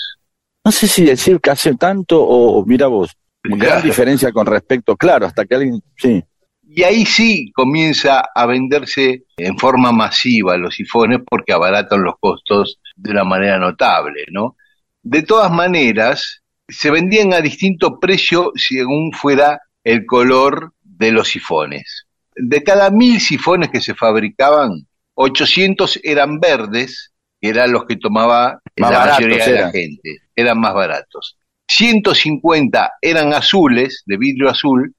No sé si decir que hace tanto o, mira vos, gran Claro. diferencia con respecto, claro, hasta que alguien, sí. Y ahí sí comienza a venderse en forma masiva los sifones porque abaratan los costos de una manera notable, ¿no? De todas maneras, se vendían a distinto precio según fuera el color de los sifones. De cada mil sifones que se fabricaban, 800 eran verdes, que eran los que tomaba Más la mayoría de la gente, eran más baratos. 150 eran azules, de vidrio azul,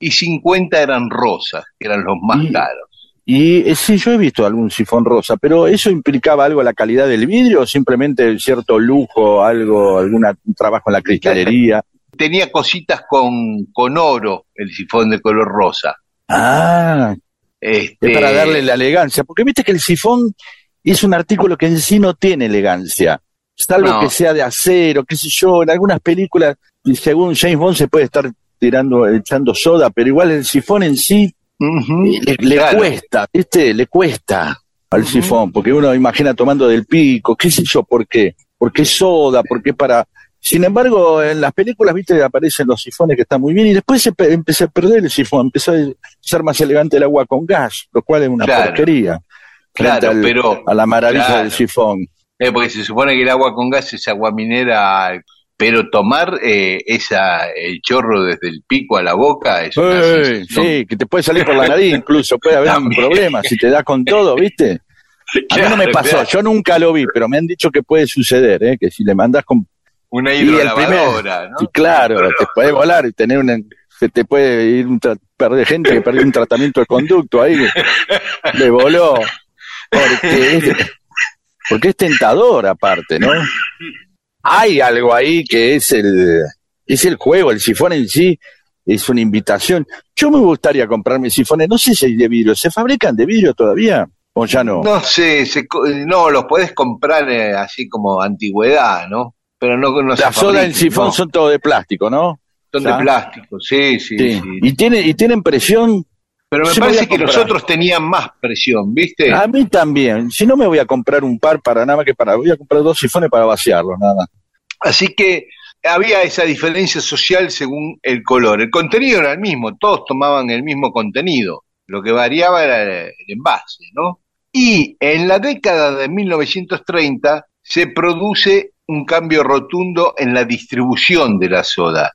y 50 eran rosas, que eran los más Y- caros. Y eh, sí, yo he visto algún sifón rosa, pero ¿eso implicaba algo la calidad del vidrio o simplemente cierto lujo, algo, algún trabajo en la cristalería? Tenía cositas con, con oro, el sifón de color rosa. Ah, Este, es para darle la elegancia, porque viste que el sifón es un artículo que en sí no tiene elegancia, salvo No. que sea de acero, qué sé yo, en algunas películas, según James Bond se puede estar tirando, echando soda, pero igual el sifón en sí ujú, le, le claro. cuesta, ¿viste? Le cuesta al sifón, porque uno imagina tomando del pico, qué sé yo, ¿por qué? Porque es soda, porque para... Sin embargo, en las películas, viste, aparecen los sifones que están muy bien y después se pe- empecé a perder el sifón, empezó a ser más elegante el agua con gas, lo cual es una Claro. porquería. Claro, al- pero a la maravilla claro. del sifón. Eh, porque se supone que el agua con gas es agua minera, pero tomar eh, esa el chorro desde el pico a la boca es una sí, que te puede salir por la nariz, incluso puede haber un problema si te da con todo, ¿viste? A mí no me pasó, yo nunca lo vi, pero me han dicho que puede suceder, ¿eh? que si le mandas con Una hidrolavadora, ¿no? Sí, claro, Pero- te puede volar y tener una, se te puede ir un tra- perder gente que perdió un tratamiento de conducto ahí, le voló, porque es, porque es tentador aparte, ¿no? Hay algo ahí que es el, es el juego, el sifón en sí es una invitación. Yo me gustaría comprarme sifones, no sé si hay de vidrio, ¿se fabrican de vidrio todavía? ¿O ya no? No sé, se no, los podés comprar eh, así como antigüedad, ¿no? Pero no, no se La soda y el fabrican, sifón no. son todo de plástico, ¿no? Son de plástico, sí, sí, Sí. sí. Y, tiene, y tienen presión Pero me parece que los otros tenían más presión, ¿viste? A mí también. Si no me voy a comprar un par para nada más que para. Voy a comprar dos sifones para vaciarlos, nada más. Así que había esa diferencia social según el color. El contenido era el mismo, todos tomaban el mismo contenido. Lo que variaba era el envase, ¿no? Y en la década de 1930 se produce un cambio rotundo en la distribución de la soda.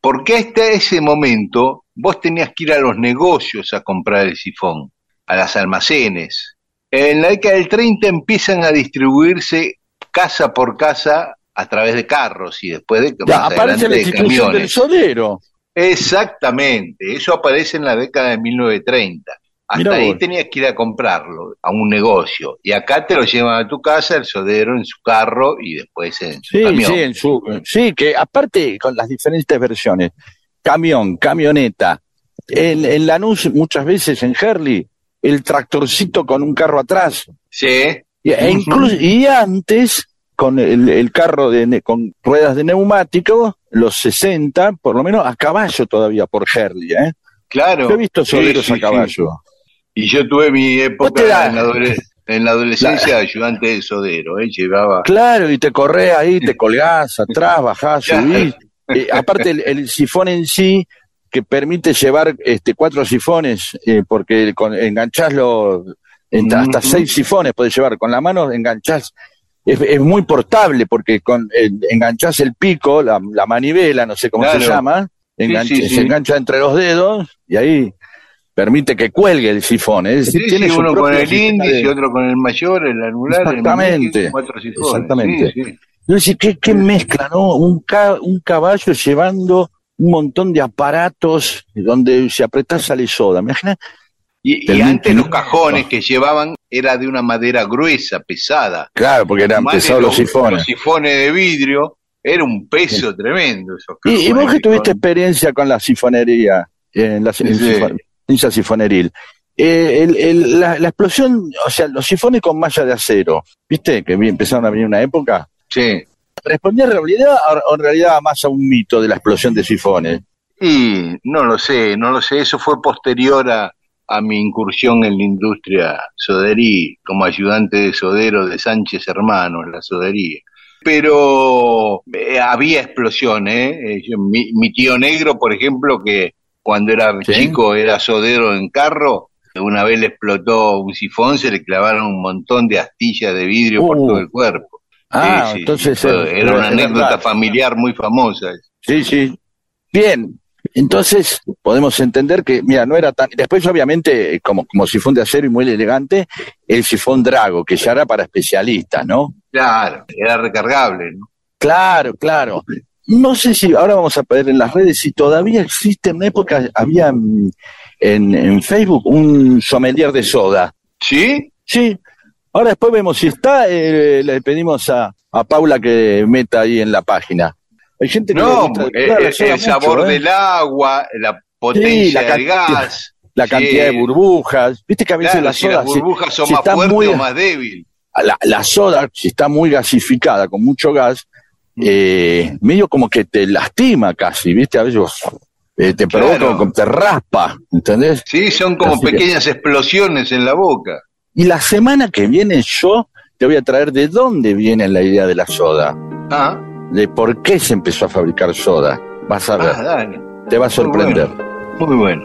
Porque hasta ese momento vos tenías que ir a los negocios a comprar el sifón, a las almacenes. En la década del 30 empiezan a distribuirse casa por casa a través de carros y después de Ya, aparece la de institución del sodero. Exactamente, eso aparece en la década de 1930. Hasta Mirá ahí vos. tenías que ir a comprarlo, a un negocio. Y acá te lo llevan a tu casa, el sodero en su carro y después en su Sí, camión. sí, en su, sí, que aparte con las diferentes versiones, camión, camioneta. En, en Lanús, muchas veces en Herley, el tractorcito con un carro atrás. Sí. Y, e incluso, y antes, con el, el carro de, con ruedas de neumático, los 60, por lo menos a caballo todavía por Herley. ¿eh? Claro. Yo he visto soleros sí, a sí. caballo. Y yo tuve mi época en la, adole- en la adolescencia de ayudante de sodero, ¿eh? Llevaba. Claro, y te corres ahí, te colgás atrás, bajás, subís. Eh, aparte, el, el sifón en sí, que permite llevar este cuatro sifones, eh, porque con, hasta seis sifones puedes llevar. Con la mano enganchás. Es, es muy portable porque con el, enganchás el pico, la, la manivela, no sé cómo se llama, engancha- sí, sí. se engancha entre los dedos y ahí permite que cuelgue el sifón. Es decir, tiene uno con el índice de- y otro con el mayor, el anular, Exactamente. cuatro sifones. Exactamente. ¿Qué, qué mezcla, no? Un, ca- un caballo llevando un montón de aparatos donde si apretás sale soda. ¿Me imaginas? Y, y antes los cajones que llevaban era de una madera gruesa, pesada. Claro, porque eran pesados los sifones. Los sifones de vidrio, era un peso tremendo esos Y, y vos que tuviste experiencia con la sifonería, en la Sí, en sifoneril, eh, el- el- la, la explosión, o sea, los sifones con malla de acero, ¿viste? Que empezaron a venir una época. Sí. ¿Respondía en realidad o en realidad más a un mito de la explosión de sifones? Y no lo sé, no lo sé, eso fue posterior a, a mi incursión en la industria soderí, como ayudante de sodero de Sánchez Hermanos, la sodería. Pero eh, había explosiones, ¿eh? Eh, mi, mi tío negro, por ejemplo, que cuando era Sí. chico era sodero en carro, una vez le explotó un sifón, se le clavaron un montón de astillas de vidrio por Uh. todo el cuerpo. Ah, Sí, entonces eh, era una es anécdota verdad. familiar muy famosa. Sí, sí. Bien. Entonces, podemos entender que, mira, no era tan. Después, obviamente, eh, como, como sifón de acero y muy elegante, el sifón Drago, que ya era para especialistas, ¿no? Claro, era recargable, ¿no? Claro, claro. No sé si ahora vamos a ver en las redes si todavía existe. En una época había mm, en, en Facebook un sommelier de soda. ¿Sí? Sí. Ahora después vemos si está. eh, le pedimos a, a Paula que meta ahí en la página. Hay gente que No, gusta- eh, claro, soda el sabor mucho, ¿eh? del agua, la potencia la del gas. la Sí. cantidad de burbujas. Viste que a veces Claro, si las si- burbujas son si más fuertes muy- o más débiles. la, la soda, si está muy gasificada, con mucho gas, Mm. eh, medio como que te lastima casi, ¿viste? A veces vos, eh, te provoca, Claro. te raspa, ¿entendés? Sí, son como Así que- pequeñas explosiones en la boca. Y la semana que viene yo te voy a traer de dónde viene la idea de la soda, Ah, de por qué se empezó a fabricar soda. Vas a ver, ah, dale. te va a sorprender. Muy bueno.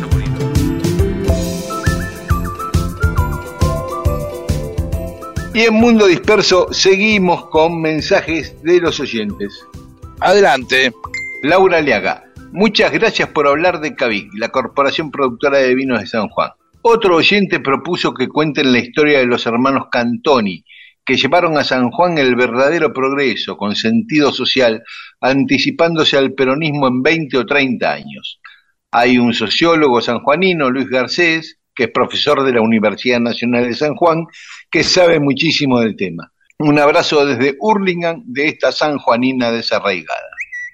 Y en Mundo Disperso seguimos con mensajes de los oyentes. Adelante. Laura Liaga, muchas gracias por hablar de Cavic, la Corporación Productora de Vinos de San Juan. Otro oyente propuso que cuenten la historia de los hermanos Cantoni, que llevaron a San Juan el verdadero progreso con sentido social, anticipándose al peronismo en 20 o 30 años. Hay un sociólogo sanjuanino, Luis Garcés, que es profesor de la Universidad Nacional de San Juan, que sabe muchísimo del tema. Un abrazo desde Hurlingham de esta sanjuanina desarraigada.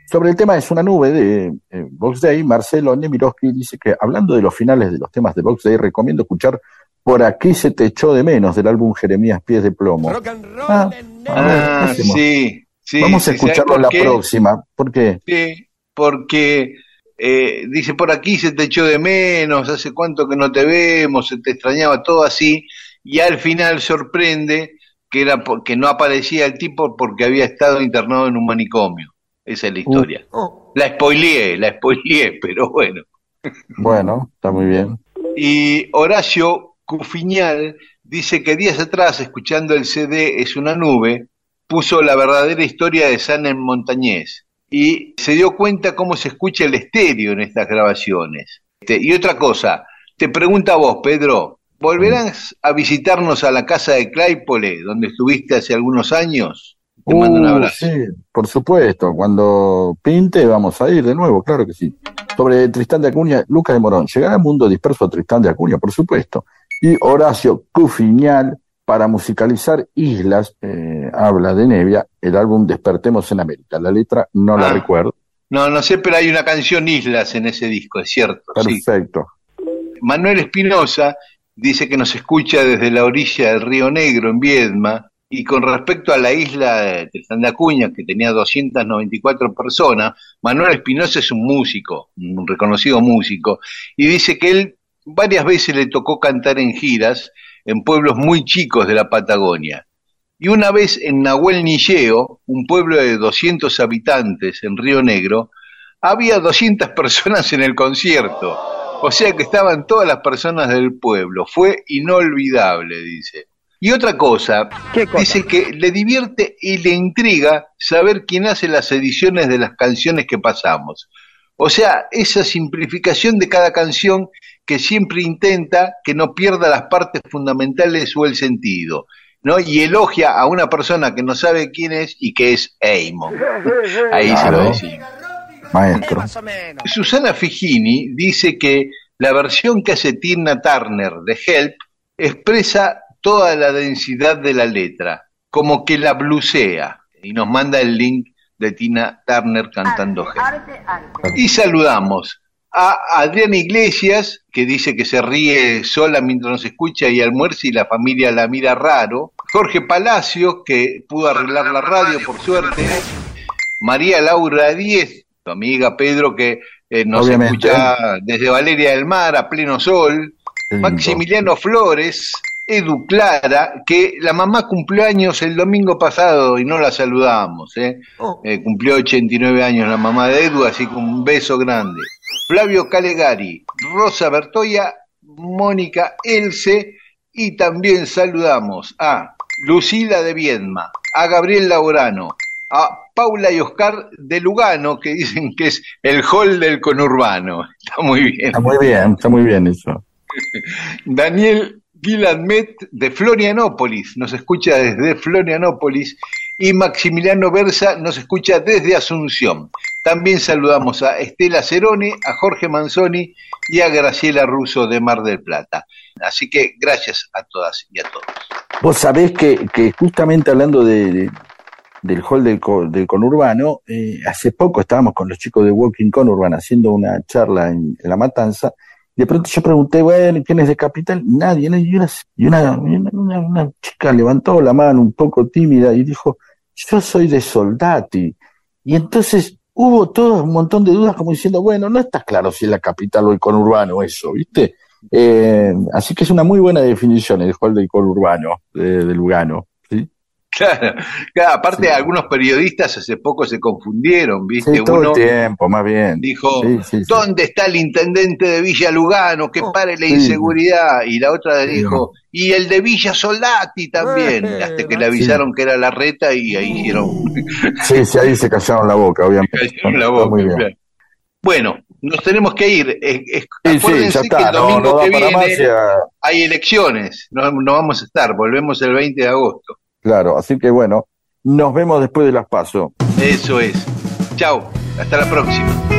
Sobre el tema es una nube de eh, Box Day, Marcelo Nemirovsky dice que hablando de los finales de los temas de Box Day, recomiendo escuchar Por aquí se te echó de menos del álbum Jeremías Pies de Plomo. Rock and roll Ah, en a ver, Ah, ¿qué hacemos? sí, sí. Vamos a sí, ¿sabe escucharlo la qué? próxima. ¿Por qué? Sí, porque eh, dice por aquí se te echó de menos, hace cuánto que no te vemos, se te extrañaba todo así, y al final sorprende que era que no aparecía el tipo porque había estado internado en un manicomio. Esa es la historia. Oh, La spoileé, la spoileé, pero bueno. Bueno, está muy bien. Y Horacio Cufiñal dice que días atrás, escuchando el CD Es una nube, puso la verdadera historia de San en Montañés y se dio cuenta cómo se escucha el estéreo en estas grabaciones. Este, y otra cosa, te pregunta a vos, Pedro, ¿volverás a visitarnos a la casa de Claypole, donde estuviste hace algunos años? Te mando un Uh, abrazo. Sí, por supuesto. Cuando pinte vamos a ir de nuevo, claro que sí. Sobre Tristán de Acuña, Lucas de Morón. ¿Llegará al mundo disperso a Tristán de Acuña? Por supuesto. Y Horacio Cufiñal, para musicalizar Islas, eh, habla de Nevia, el álbum Despertemos en América. La letra no la Ah. recuerdo. No, no sé, pero hay una canción Islas en ese disco, es cierto. sí. Perfecto. Manuel Espinosa dice que nos escucha desde la orilla del Río Negro, en Viedma, y con respecto a la isla de Tristán de Acuña, que tenía 294 personas, Manuel Espinosa es un músico, un reconocido músico, y dice que él varias veces le tocó cantar en giras en pueblos muy chicos de la Patagonia. Y una vez en Nahuel Nilleo, un pueblo de 200 habitantes en Río Negro, había 200 personas en el concierto. O sea que estaban todas las personas del pueblo. Fue inolvidable, dice. Y otra cosa, dice que le divierte y le intriga saber quién hace las ediciones de las canciones que pasamos. O sea, esa simplificación de cada canción que siempre intenta que no pierda las partes fundamentales o el sentido. ¿no? Y elogia a una persona que no sabe quién es y que es Eamon. Ahí se lo decimos. Maestro. más o menos. Susana Figini dice que la versión que hace Tina Turner de Help expresa toda la densidad de la letra, como que la blusea. Y nos manda el link de Tina Turner cantando Help. Y saludamos a Adriana Iglesias, que dice que se ríe sola mientras nos escucha y almuerza y la familia la mira raro. Jorge Palacios, que pudo arreglar la radio, por suerte. María Laura Díez, tu amiga Pedro, que eh, nos Obviamente. escucha desde Valeria del Mar a pleno sol. Maximiliano Flores, Edu Clara, que la mamá cumplió años el domingo pasado y no la saludamos. ¿eh? Oh, Eh, cumplió 89 años la mamá de Edu, así que un beso grande. Flavio Calegari, Rosa Bertoya, Mónica Else y también saludamos a Lucila de Viedma, a Gabriel Laurano, a Paula y Oscar de Lugano, que dicen que es el hall del conurbano. Está muy bien. Está muy bien, está muy bien eso. Daniel Guiladmet de Florianópolis, nos escucha desde Florianópolis, y Maximiliano Versa nos escucha desde Asunción. También saludamos a Estela Cerone, a Jorge Manzoni y a Graciela Russo de Mar del Plata. Así que gracias a todas y a todos. Vos sabés que, que justamente hablando de, de- del hall del, del conurbano, eh, hace poco estábamos con los chicos de Walking Conurban haciendo una charla en, La Matanza de pronto yo pregunté, bueno, ¿y ¿quién es de Capital? Nadie, ¿no? y, una, y una, una- chica levantó la mano un poco tímida y dijo, yo soy de Soldati. Y entonces hubo todo un montón de dudas como diciendo, bueno, no está claro si es la capital o el conurbano eso, ¿viste? Eh, así que es una muy buena definición el hall del conurbano de, de Lugano. Claro, claro, aparte algunos periodistas hace poco se confundieron, ¿viste? Sí, todo Uno el tiempo, más bien. dijo, Sí, sí, sí. ¿dónde está el intendente de Villa Lugano? Que pare la sí. inseguridad. Y la otra dijo, y el de Villa Soldati también, Eh, hasta que le avisaron que era la reta y ahí hicieron, Sí, sí, ahí se callaron la boca, obviamente. cayeron la Está boca. muy bien. claro. Bueno, nos tenemos que ir. Es- Sí, sí, acuérdense ya que está, el domingo no que viene más. ya- hay elecciones, no, no vamos a estar, volvemos el 20 de agosto. Claro, así que bueno, nos vemos después de las pasos. Eso es. Chao, hasta la próxima.